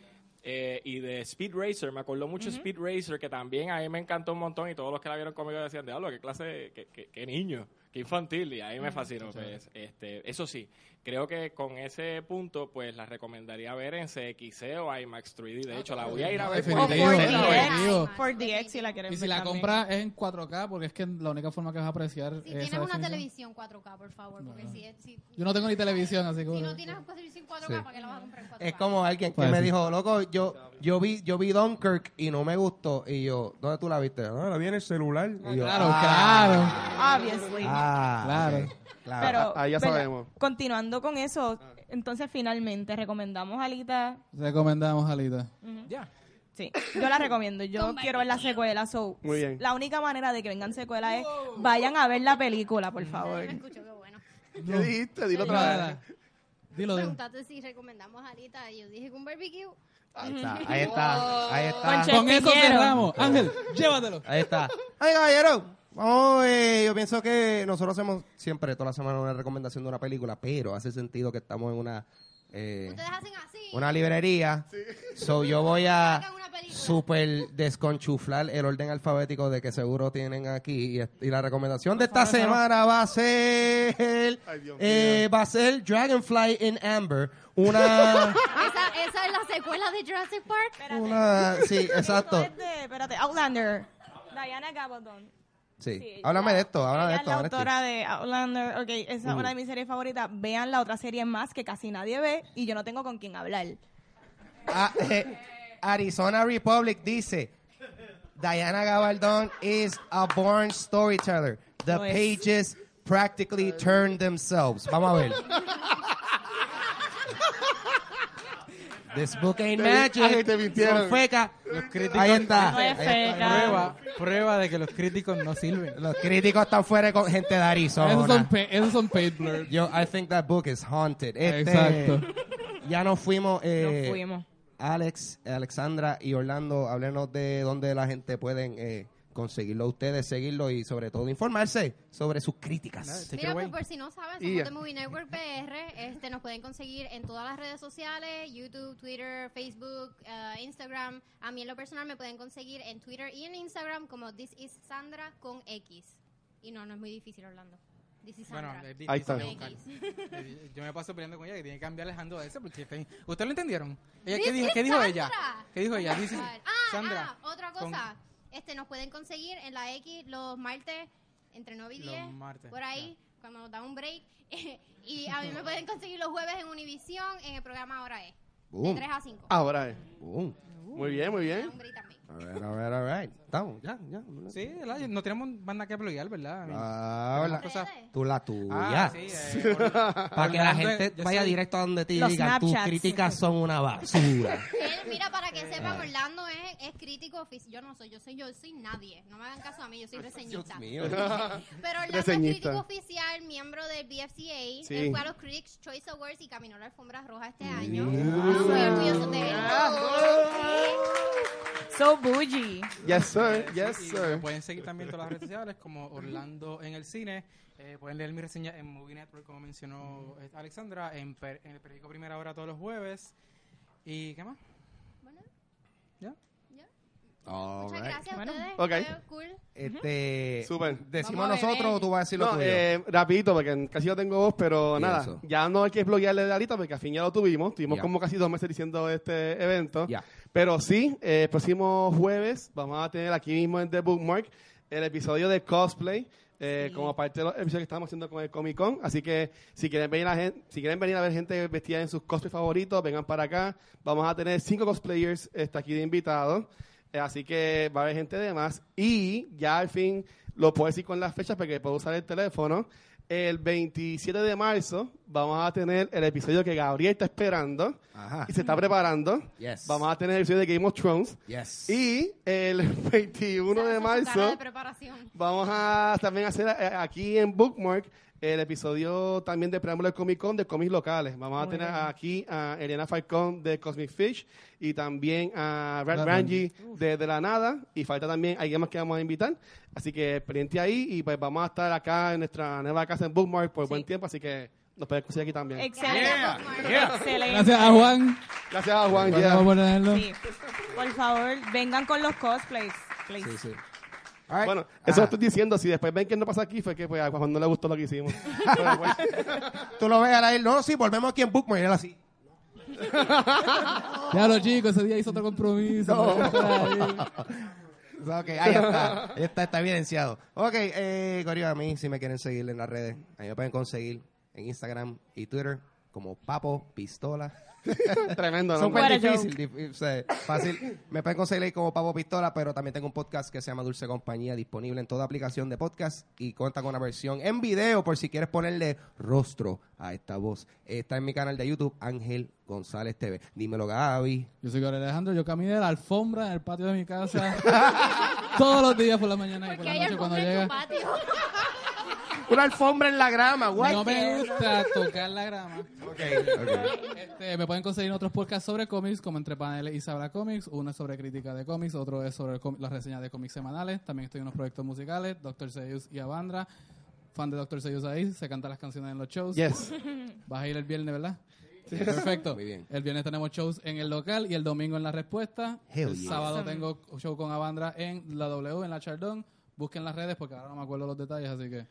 eh, y de Speed Racer. Me acuerdo mucho de Speed Racer, que también a mí me encantó un montón y todos los que la vieron conmigo decían, diablo, qué clase, qué, qué- qué niño, qué infantil. Y a mí me fascinó. pues, este, eso sí, creo que con ese punto, pues la recomendaría ver en CXC o IMAX 3D. De hecho, la voy a ir a ver. por O Definitivo. 4DX. 4DX, 4DX si la quieres Y si la compras es en 4K, porque es que la única forma que vas a apreciar Si es tienes una televisión 4K, por favor, porque si, es- si, Yo no tengo ni televisión, así que... si no tienes televisión 4K, Sí. ¿para qué la vas a comprar en 4K? Es como alguien que Pues me dijo, loco, yo yo vi yo vi Dunkirk y no me gustó. Y yo, ¿dónde tú la viste? No, la vi en el celular. Y yo, Claro, ah, Obviously. Ah, Claro. claro. Pero, Ah, ya sabemos. Continuando con eso, entonces finalmente recomendamos Alita. Recomendamos Alita. Ya. Sí, yo la recomiendo. Yo quiero ver la secuela. So, Muy bien. La única manera de que vengan secuelas es vayan a ver la película, por favor. Escucho, qué bueno. ¿Qué dijiste? Dilo otra vez. Dilo. Preguntaste si recomendamos Alita y yo dije que un barbecue. Ahí está, ahí está, ahí está. Conche- Con eso cerramos. Ángel, llévatelo. Ahí está. Ay, caballero. Vamos, eh, yo pienso que nosotros hacemos siempre, toda la semana, una recomendación de una película, pero hace sentido que estamos en una eh, Ustedes hacen así. una librería. So yo voy a Hagan una película. super desconchuflar el orden alfabético de que seguro tienen aquí. Y, y la recomendación de esta semana va a ser Ay, Dios eh, va a ser Dragonfly in Amber. Una, (laughs) Esa, esa es la secuela de Jurassic Park. una sí, (laughs) exacto. Eso es de- espérate, Outlander. Diana Gabaldon. Sí. Sí, Háblame de esto, háblame de esto. es la autora de Outlander. Ok, esa es Ujú. una de mis series favoritas. Vean la otra serie más que casi nadie ve y yo no tengo con quién hablar. Ah, eh, Arizona Republic dice Diana Gabaldon is a born storyteller. The pages practically turn themselves. Vamos a ver. (laughs) This book ain't magic. ay, te mintieron. Son feca. críticos- Ahí está. No es Ahí está. feca. Prueba, prueba de que los críticos no sirven. Los críticos están fuera con gente de Arizona. Esos son, pa- esos son paid blurs. Yo, I think that book is haunted. Este, Exacto. Ya nos fuimos. eh, Nos fuimos. Alex, Alexandra y Orlando, háblenos de dónde la gente pueden eh, conseguirlo a ustedes, seguirlo y sobre todo informarse sobre sus críticas. Mira, pues por si no saben, somos de Movie Network PR. Este, nos pueden conseguir en todas las redes sociales, YouTube, Twitter, Facebook, eh, Instagram. A mí en lo personal me pueden conseguir en Twitter y en Instagram como This is Sandra con X. Y no, no es muy difícil, is Bueno, Ahí está. Eh, Yo me paso peleando con ella que tiene que cambiar Alejandro de ese porque está- ¿Ustedes lo entendieron? Ella, ¿qué, dijo, ¿Qué dijo ella? ¿Qué dijo ella? This is Ah, Sandra. ah, otra con- cosa. Este, nos pueden conseguir en la X los martes entre 9 y Los 10. martes, por ahí, cuando nos da un break. (laughs) y a mí me pueden conseguir los jueves en Univisión en el programa Ahora Es. De Boom. 3 a 5. Ahora es. Boom. Muy bien, muy bien. A ver, a ver, a ver. Estamos, ya, ya. Sí, ¿verdad? No tenemos banda que bloguear, ¿verdad? Ah, ¿verdad? cosas- Tú la tuya. Ah, sí. (laughs) eh, por- Para que la gente vaya soy- directo a donde te Los diga, tus críticas son una basura. (laughs) Él, mira, para que sepan, Orlando es, es crítico oficial. Yo no soy, yo soy, yo soy nadie. No me hagan caso a mí, yo soy reseñista. mío. (laughs) Pero Orlando es Reseñista. crítico oficial, miembro del BFCA. Sí. Él fue a los Critics Choice Awards y caminó la alfombra roja este año. Estamos muy orgullosos de él. So bougie. Yes, sir. Yes, Y me sir. pueden seguir también en todas las redes sociales como Orlando en el cine. Eh, pueden leer mi reseña en Movie Network, como mencionó eh, Alexandra, en, per- en el periódico Primera Hora todos los jueves. ¿Y qué más? Bueno, ¿Ya? ya. All Muchas right. gracias a ustedes. Ok. Fue cool. Este, Súper. ¿Decimos nosotros o tú vas a decir lo No, tuyo? eh, rapidito, porque casi no tengo voz, pero Y nada, eso. ya no hay que bloguearle de ahorita, porque al fin ya lo tuvimos. Tuvimos Ya. como casi dos meses diciendo este evento. Ya. Pero sí, eh, el próximo jueves vamos a tener aquí mismo en The Bookmark el episodio de cosplay. eh, Como parte de los episodios que estamos haciendo con el Comic Con. Así que si quieren venir a, gen- si quieren venir a ver gente vestida en sus cosplays favoritos, vengan para acá. Vamos a tener cinco cosplayers este, aquí de invitados. Eh, así que va a haber gente de más. Y ya al fin lo puedo decir con las fechas porque puedo usar el teléfono. El 27 de marzo vamos a tener el episodio que Gabriel está esperando Ajá. y se está preparando. Yes. Vamos a tener el episodio de Game of Thrones. Yes. Y el (laughs) 21 de de marzo preparación. vamos a también hacer eh, aquí en Bookmark el episodio también de Preámbulo del Comic Con de cómics locales. Vamos a Muy tener bien. aquí a Elena Falcón de Cosmic Fish y también a Red Red Rangy de De La Nada. Y falta también alguien más que vamos a invitar. Así que pendiente ahí y pues vamos a estar acá en nuestra nueva casa en Bookmark por buen tiempo. Así que nos pueden conseguir aquí también. Excelente. Yeah, yeah. Excelente. Gracias a Juan. Gracias a Juan. Por ponerlo. Sí. Por favor, vengan con los cosplays. please. Sí, sí. Right. Bueno, eso Ah. lo estoy diciendo. Si después ven que no pasa aquí, fue que pues, a Juan no le gustó lo que hicimos. (laughs) Pero, pues, Tú lo ves a él, no, sí, volvemos aquí en Bookmark, y él así. (laughs) Ya los chicos, ese día hizo otro compromiso. (laughs) Ok, ahí está. Ahí está, está evidenciado. Ok, eh, Corio, a mí, si me quieren seguir en las redes, a mí me pueden conseguir en Instagram y Twitter como Papo Pistola. (laughs) Tremendo, ¿no? Súper difícil, dif- o sea, fácil. Me pueden conseguir ahí como Papo Pistola, pero también tengo un podcast que se llama Dulce Compañía, disponible en toda aplicación de podcast y cuenta con una versión en video por si quieres ponerle rostro a esta voz. Está en mi canal de YouTube, Ángel González TV. Dímelo, Gaby. Yo soy Gabriel Alejandro, yo caminé la alfombra en el patio de mi casa (laughs) todos los días por la mañana y por Porque la hay noche cuando en llega. tu patio. Una alfombra en la grama, guay. No me gusta tocar la grama. Ok, ok. Este, me pueden conseguir otros podcasts sobre cómics, como Entre Paneles y Sabra Comics. Uno es sobre crítica de cómics, otro es sobre las reseñas de cómics semanales. También estoy en unos proyectos musicales, Dr. Seuss y Avandra. Fan de Dr. Seuss ahí, se cantan las canciones en los shows. Yes. Vas a ir el viernes, ¿verdad? Perfecto. Muy bien. El viernes tenemos shows en el local y el domingo en la respuesta. Hell el yeah. sábado tengo show con Avandra en la W, en la Chardón. Busquen las redes porque ahora no me acuerdo los detalles, así que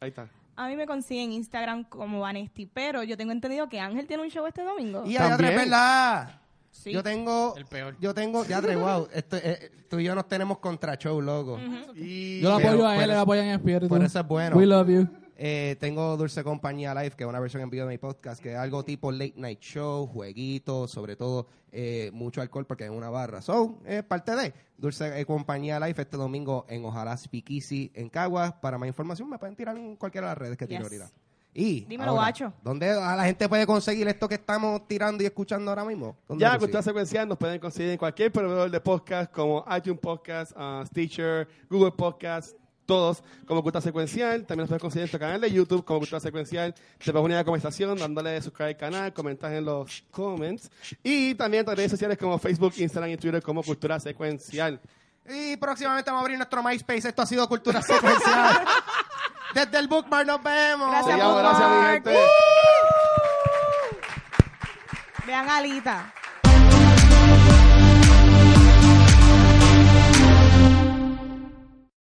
Ahí está. A mí me consiguen en Instagram como Vanesti, pero yo tengo entendido que Ángel tiene un show este domingo. Y allá atrás, También. ¿verdad? Sí. Yo tengo. El peor. Yo tengo. Ya (laughs) wow. Esto, eh, tú y yo nos tenemos contra show, loco. Y- Yo lo pero apoyo a él, él eso- apoya en espíritu. Por eso es bueno. We love you. Eh, tengo Dulce Compañía Live, que es una versión en vivo de mi podcast, que es algo tipo late night show, jueguitos, sobre todo eh, mucho alcohol porque es una barra. So, es parte de Dulce eh, Compañía Live este domingo en Ojalá Speakeasy en Caguas. Para más información me pueden tirar en cualquiera de las redes que tiene Yes. ahorita. Y Dímelo, ahora, guacho. ¿Dónde a la gente puede conseguir esto que estamos tirando y escuchando ahora mismo? ¿Dónde Ya, Cultura? Secuencial nos pueden conseguir en cualquier proveedor de podcast como iTunes Podcast, uh, Stitcher, Google Podcast, todos como Cultura Secuencial. También nos pueden conseguir en nuestro canal de YouTube como Cultura Secuencial. Te puedes unir a la conversación dándole subscribe al canal, comentar en los comments. Y también en redes sociales como Facebook, Instagram y Twitter como Cultura Secuencial. Y próximamente vamos a abrir nuestro MySpace. Esto ha sido Cultura Secuencial. (laughs) Desde el Bookmark nos vemos. Gracias, Sigamos, gracias, mi Bookmark. gente. Vean Alita.